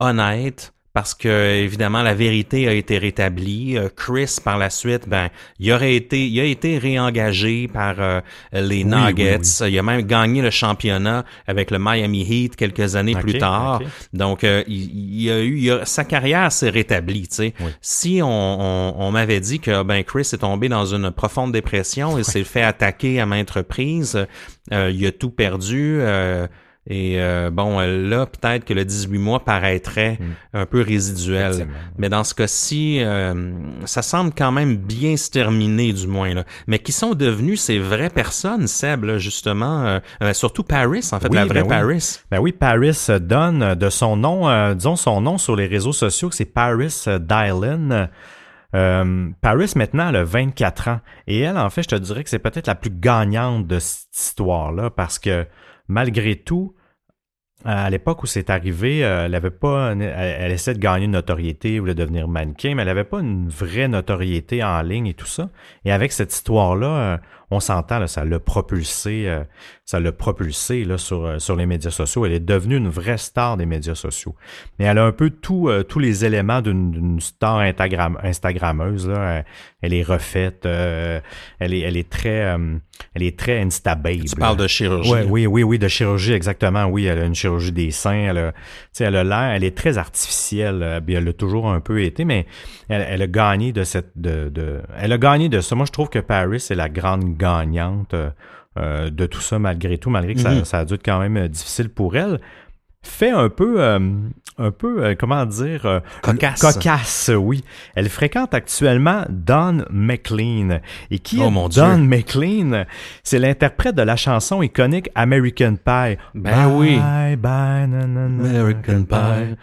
honnête parce que évidemment la vérité a été rétablie. Euh, Chris par la suite, ben il aurait été, il a été réengagé par euh, les Nuggets. Il a même gagné le championnat avec le Miami Heat quelques années plus tard. Donc euh, il, a eu, sa carrière s'est rétablie. Tu sais, si on, on, m'avait dit que ben Chris est tombé dans une profonde dépression et s'est fait attaquer à maintes reprises, il a tout perdu. Et euh, bon, là, peut-être que le 18 mois paraîtrait hmm. un peu résiduel. Mais dans ce cas-ci, euh, ça semble quand même bien se terminer, du moins. Là. Mais qui sont devenus ces vraies personnes, Seb, là, justement, euh, surtout Paris, en fait, la vraie ben Paris? Ben oui, Paris donne de son nom, disons son nom sur les réseaux sociaux, c'est Paris Dylan. Paris maintenant elle a 24 ans et elle en fait je te dirais que c'est peut-être la plus gagnante de cette histoire là parce que malgré tout, à l'époque où c'est arrivé, euh, elle avait pas, elle, elle de gagner une notoriété, elle voulait devenir mannequin, mais elle n'avait pas une vraie notoriété en ligne et tout ça. Et avec cette histoire-là, euh, on s'entend, ça l'a propulsé, euh, ça l'a propulsé là, sur, euh, sur les médias sociaux. Elle est devenue une vraie star des médias sociaux. Mais elle a un peu tout, euh, tous les éléments d'une star Instagram, Instagrammeuse. Là. Elle est refaite, elle, est, elle est très elle est très instable. Tu parles de chirurgie. Ouais, oui, oui, oui, de chirurgie, exactement. Oui, elle a une chirurgie des seins. Elle a, elle a l'air, elle est très artificielle. Bien, elle l'a toujours un peu été, mais elle, elle, a gagné de cette, de, de, elle a gagné de ça. Moi, je trouve que Paris est la grande gagnante euh, de tout ça malgré tout, malgré que ça, mhm. ça, a dû être quand même euh, difficile pour elle fait un peu, euh, un peu, comment dire, cocasse. cocasse, oui. Elle fréquente actuellement Don McLean. Et qui oh, est Don McLean? C'est l'interprète de la chanson iconique American Pie. Ben oui. Bye, bye, American Pie.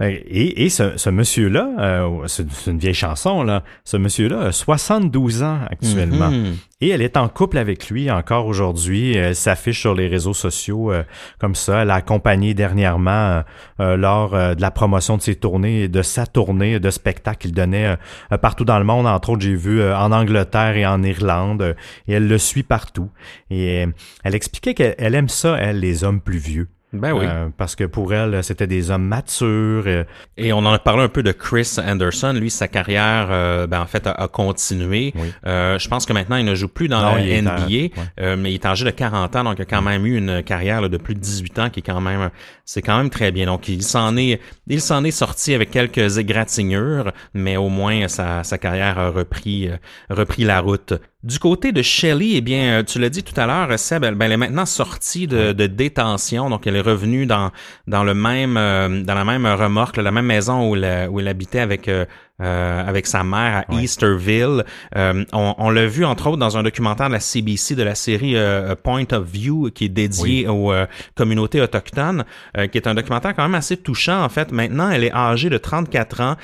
Et, et ce, ce monsieur-là, euh, c'est une vieille chanson, là, ce monsieur-là a 72 ans actuellement. Mm-hmm. Et elle est en couple avec lui encore aujourd'hui. Elle s'affiche sur les réseaux sociaux euh, comme ça. Elle a accompagné dernièrement euh, lors de la promotion de ses tournées, de sa tournée de spectacle qu'il donnait partout dans le monde. Entre autres, j'ai vu en Angleterre et en Irlande. et elle le suit partout. Et elle expliquait qu'elle aime ça, elle, les hommes plus vieux. Ben oui. Euh, parce que pour elle, c'était des hommes matures. Euh, et on en a parlé un peu de Chris Anderson. Lui, sa carrière, euh, ben, en fait, a, continué. je pense que maintenant, il ne joue plus dans la NBA, mais il est âgé de 40 ans, donc il a quand même eu une carrière de plus de 18 ans qui est quand même, c'est quand même très bien. Donc, il s'en est, il s'en est sorti avec quelques égratignures, mais au moins, sa, sa carrière a repris, repris la route. Du côté de Shelley, eh bien, tu l'as dit tout à l'heure, Seb, ben, elle est maintenant sortie de, de, détention, donc elle est revenue dans dans le même euh, dans la même remorque, la même maison où, où elle habitait avec euh, euh, avec sa mère à Easterville. Euh, on, on l'a vu entre autres dans un documentaire de la CBC de la série euh, Point of View qui est dédié aux communautés autochtones, qui est un documentaire quand même assez touchant en fait. Maintenant, elle est âgée de 34 ans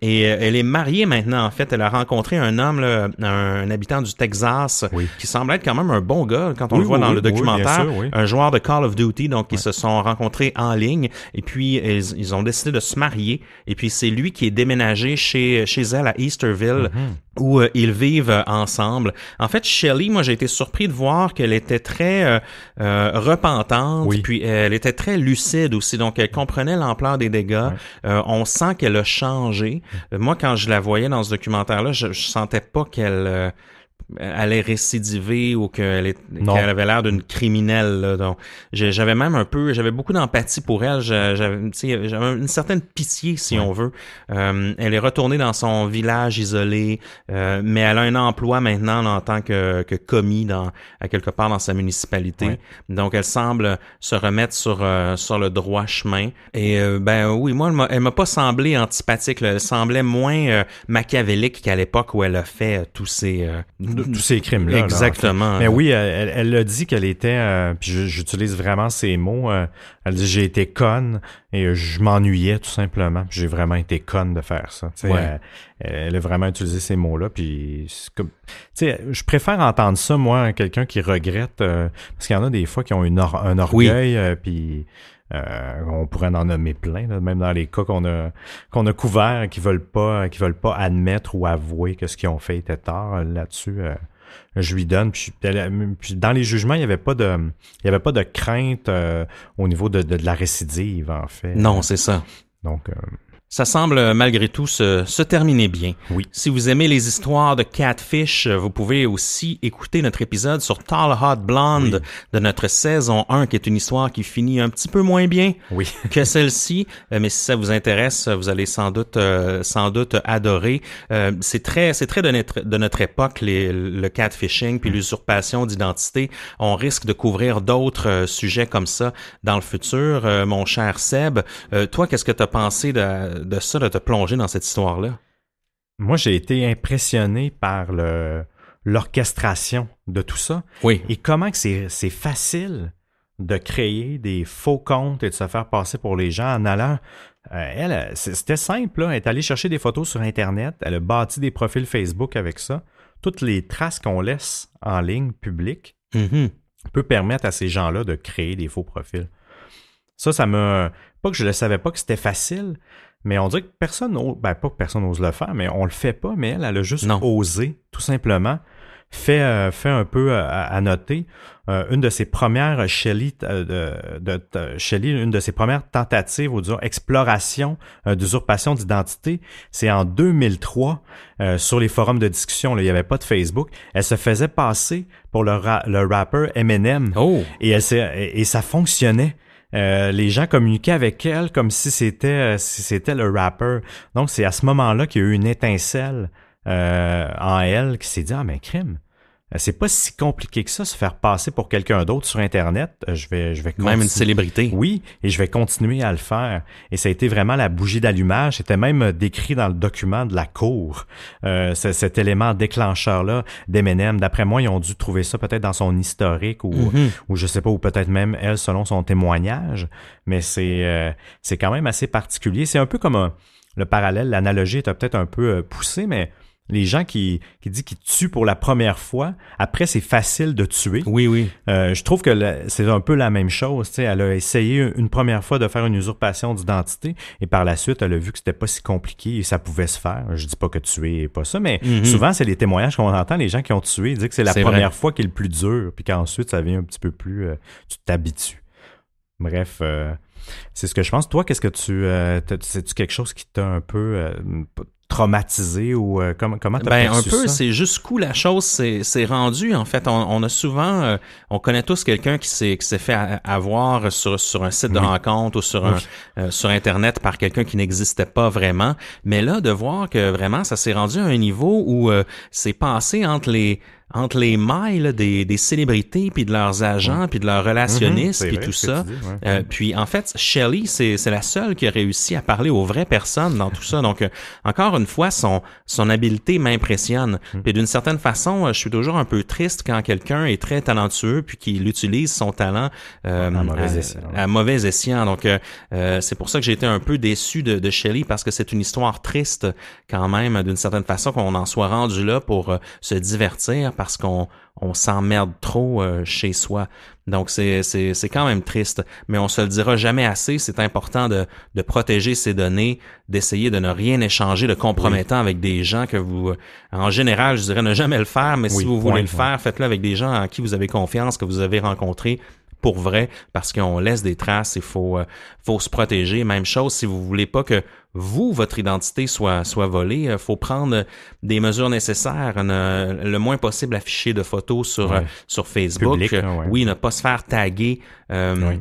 et elle est mariée maintenant en fait. Elle a rencontré un homme, là, un, habitant du Texas, qui semble être quand même un bon gars quand on le voit dans le documentaire, un joueur de Call of Duty. Donc ils se sont rencontrés en ligne et puis ils, ils ont décidé de se marier. Et puis c'est lui qui est déménagé chez, chez elle à Easterville. Mhm. où euh, ils vivent euh, ensemble. En fait, Shelley, moi, j'ai été surpris de voir qu'elle était très euh, repentante, puis elle était très lucide aussi, donc elle comprenait l'ampleur des dégâts. on sent qu'elle a changé. moi, quand je la voyais dans ce documentaire-là, je, je sentais pas qu'elle allait récidiver ou qu'elle qu'elle avait l'air d'une criminelle. là. Donc, j'avais même un peu, j'avais beaucoup d'empathie pour elle. J'a- J'avais, une certaine pitié, si on veut. Euh, elle est retournée dans son village isolé, euh, mais elle a un emploi maintenant en tant que, que commis dans, à quelque part dans sa municipalité. Ouais. Donc, elle semble se remettre sur euh, sur le droit chemin. Et euh, ben oui, moi, elle m'a- pas semblé antipathique. là. Elle semblait moins euh, machiavélique qu'à l'époque où elle a fait euh, tous ces euh, de tous ces crimes-là. là. Exactement. Mais oui, elle, elle- elle a dit qu'elle était, euh, puis j'utilise vraiment ces mots, euh, elle dit j'ai été conne et euh, je m'ennuyais tout simplement. J'ai vraiment été conne de faire ça. Ouais. elle, elle a vraiment utilisé ces mots-là. Puis c'est comme, tu sais, je préfère entendre ça moi, quelqu'un qui regrette, euh, parce qu'il y en a des fois qui ont une or- un orgueil, euh, puis euh, on pourrait en nommer plein, là, même dans les cas qu'on a qu'on a couverts, qui veulent pas, qui veulent pas admettre ou avouer que ce qu'ils ont fait était tort euh, là-dessus. euh, je lui donne. Puis, dans les jugements, il n'y avait pas de, il y avait pas de crainte euh, au niveau de, de, de la récidive en fait. Non, c'est ça. Donc euh, Ça semble euh, malgré tout se, se terminer bien. Oui. Si vous aimez les histoires de Catfish, euh, vous pouvez aussi écouter notre épisode sur Tall Hot Blonde de notre saison 1, qui est une histoire qui finit un petit peu moins bien oui. *laughs* que celle-ci. Euh, mais si ça vous intéresse, vous allez sans doute sans doute adorer. C'est très c'est très de notre de notre époque les, le catfishing puis l'usurpation d'identité. On risque de couvrir d'autres sujets comme ça dans le futur. Mon cher Seb, toi qu'est-ce que tu as pensé de, de ça de te plonger dans cette histoire là Moi, j'ai été impressionné par le l'orchestration de tout ça Oui. et comment que c'est c'est facile de créer des faux comptes et de se faire passer pour les gens en allant. euh, elle, c'était simple. Là. Elle est allée chercher des photos sur Internet. Elle a bâti des profils Facebook avec ça. Toutes les traces qu'on laisse en ligne publique Mhm. peut permettre à ces gens-là de créer des faux profils. Ça, ça me... Pas que je ne savais pas que c'était facile, mais on dirait que personne n'ose... Ben, pas que personne n'ose le faire, mais on le fait pas, mais elle, elle a juste Non. osé, tout simplement. Fait, euh, fait un peu euh, à, noter. Euh, une de ses premières, Shelley, de, de, de- Shelley, une de ses premières tentatives, ou disons exploration d'usurpation d'identité, c'est en 2003 euh, sur les forums de discussion. Là, il n'y avait pas de Facebook. Elle se faisait passer pour le, ra- le rapper Eminem. Oh. Et, elle s'est- et, et ça fonctionnait. Euh, les gens communiquaient avec elle comme si c'était euh, si c'était le rapper. Donc c'est à ce moment-là qu'il y a eu une étincelle euh, en elle qui s'est dit ah mais crime. Euh, C'est pas si compliqué que ça se faire passer pour quelqu'un d'autre sur internet. Euh, Je vais je vais Même une continuer- célébrité. oui, et je vais continuer à le faire. Et ça a été vraiment la bougie d'allumage. C'était même euh, décrit dans le document de la cour. Euh, ce- cet élément déclencheur-là d'Eminem. D'après moi, ils ont dû trouver ça peut-être dans son historique ou, Mhm. ou je sais pas, ou peut-être même elle selon son témoignage. Mais c'est euh, c'est quand même assez particulier. C'est un peu comme un- le parallèle, l'analogie est peut-être un peu poussée, mais les gens qui, qui disent qu'ils tuent pour la première fois, après c'est facile de tuer. Oui, oui. Euh, je trouve que c'est un peu la même chose. tu. Elle a essayé une première fois de faire une usurpation d'identité et par la suite, elle a vu que c'était pas si compliqué et ça pouvait se faire. Je dis pas que tuer est pas ça, mais Mhm. souvent, c'est les témoignages qu'on entend, les gens qui ont tué, ils disent que c'est la première vrai. fois qui est le plus dur, puis qu'ensuite, ça vient un petit peu plus... euh, tu t'habitues. Bref, euh, c'est ce que je pense. Toi, qu'est-ce que tu... Euh, C'est-tu quelque chose qui t'a un peu euh, traumatisé ou euh, comment comment t'as Ben un peu, c'est jusqu'où la chose s'est rendue. En fait, on, on a souvent, euh, on connaît tous quelqu'un qui s'est qui s'est fait avoir sur sur un site de Oui. rencontre ou sur un euh, sur internet par quelqu'un qui n'existait pas vraiment. Mais là, de voir que vraiment ça s'est rendu à un niveau où euh, c'est passé entre les entre les mailles là, des, des célébrités puis de leurs agents puis de leurs relationnistes Mhm, puis tout ça. dis, ouais. Euh, puis en fait, Shelley, c'est c'est la seule qui a réussi à parler aux vraies personnes dans tout ça. Donc euh, encore une fois, son son habileté m'impressionne. Hmm. Puis d'une certaine façon, euh, je suis toujours un peu triste quand quelqu'un est très talentueux puis qu'il utilise son talent euh, À mauvais à, escient, ouais. à mauvais escient. Donc euh, c'est pour ça que j'ai été un peu déçu de, de Shelley parce que c'est une histoire triste quand même d'une certaine façon qu'on en soit rendu là pour euh, se divertir parce qu'on on s'emmerde trop chez soi. Donc c'est c'est c'est quand même triste, mais on se le dira jamais assez. C'est important de de protéger ses données, d'essayer de ne rien échanger de compromettant avec des gens que vous, en général, je dirais ne jamais le faire. Mais si vous voulez le faire, faites-le avec des gens en qui vous avez confiance, que vous avez rencontrés pour vrai parce qu'on laisse des traces, il faut, euh, faut se protéger. Même chose, si vous voulez pas que vous, votre identité soit, soit volée, il faut prendre des mesures nécessaires, le moins possible afficher de photos sur, sur Facebook. Oui, ne pas se faire taguer. Euh,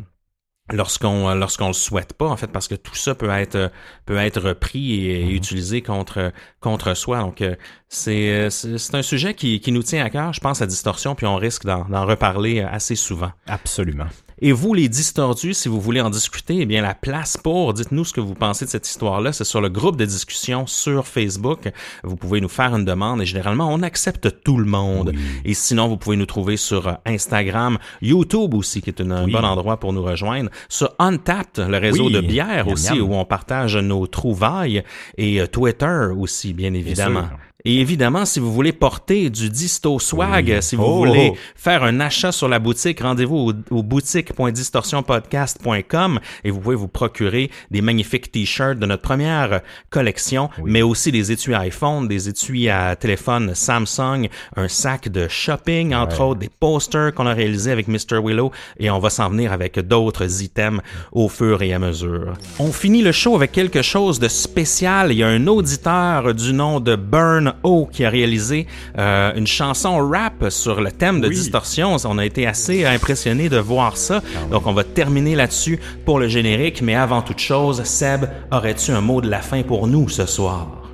lorsqu'on lorsqu'on le souhaite pas en fait parce que tout ça peut être peut être repris et, mm-hmm. utilisé contre contre soi. Donc euh, c'est c'est un sujet qui, qui nous tient à cœur je pense à distorsion puis on risque d'en reparler assez souvent. Absolument et vous, les distordus, si vous voulez en discuter, eh bien, la place pour, dites-nous ce que vous pensez de cette histoire-là, c'est sur le groupe de discussion sur Facebook. Vous pouvez nous faire une demande et généralement, on accepte tout le monde. Et sinon, vous pouvez nous trouver sur Instagram, YouTube aussi, qui est un bon endroit pour nous rejoindre, sur Untapped, le réseau de bière aussi, où on partage nos trouvailles, et euh, Twitter aussi, bien évidemment. Et évidemment, si vous voulez porter du Disto Swag, si vous oh, voulez oh. faire un achat sur la boutique, rendez-vous au, boutique.distorsionpodcast.com et vous pouvez vous procurer des magnifiques t-shirts de notre première collection, mais aussi des étuis iPhone, des étuis à téléphone Samsung, un sac de shopping, entre autres, des posters qu'on a réalisés avec Mr. Willow et on va s'en venir avec d'autres items au fur et à mesure. On finit le show avec quelque chose de spécial. Il y a un auditeur du nom de Burn O qui a réalisé euh, une chanson rap sur le thème de distorsion. On a été assez impressionné de voir ça. Ah Donc on va terminer là-dessus pour le générique. Mais avant toute chose, Seb, aurais-tu un mot de la fin pour nous ce soir?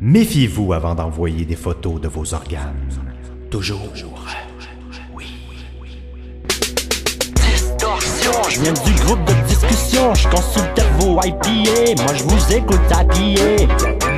Méfiez-vous avant d'envoyer des photos de vos organes. Toujours. Je viens du groupe de discussion, je consulte vos IPA, moi je vous écoute habiller.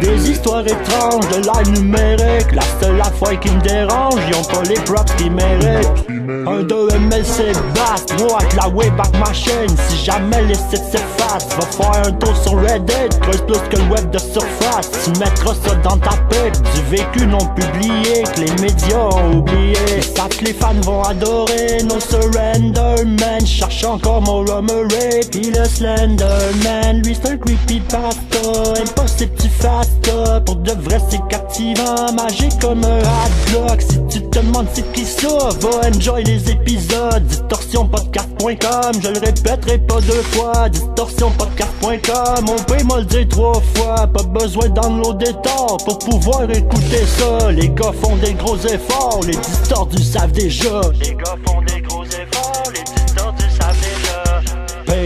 Des histoires étranges de l'art numérique, la seule affaire qui me dérange, ils ont pas les props qu'ils méritent. Un 2 MLC basse, moi avec la Wayback Machine, si jamais les sites s'effacent, va faire un tour sur Reddit, creuse plus que le web de surface. Tu mettras ça dans ta pipe, du vécu non publié, que les médias ont oublié. Ça que les fans vont adorer, no surrender man, cherchant encore mon Romeray Pis le Slenderman Lui c'est un creepypasta Impossible tu fasses ça Pour de vrai c'est captivant. Magique comme un hard Si tu te demandes c'est qui ça Va enjoy les épisodes. Distorsionpodcast.com Je le répéterai pas deux fois. Distorsionpodcast.com On peut me le dire trois fois. Pas besoin downloader tard Pour pouvoir écouter ça. Les gars font des gros efforts Les distordus savent déjà. Les gars font des gros efforts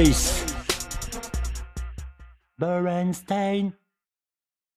Peace. Bernstein.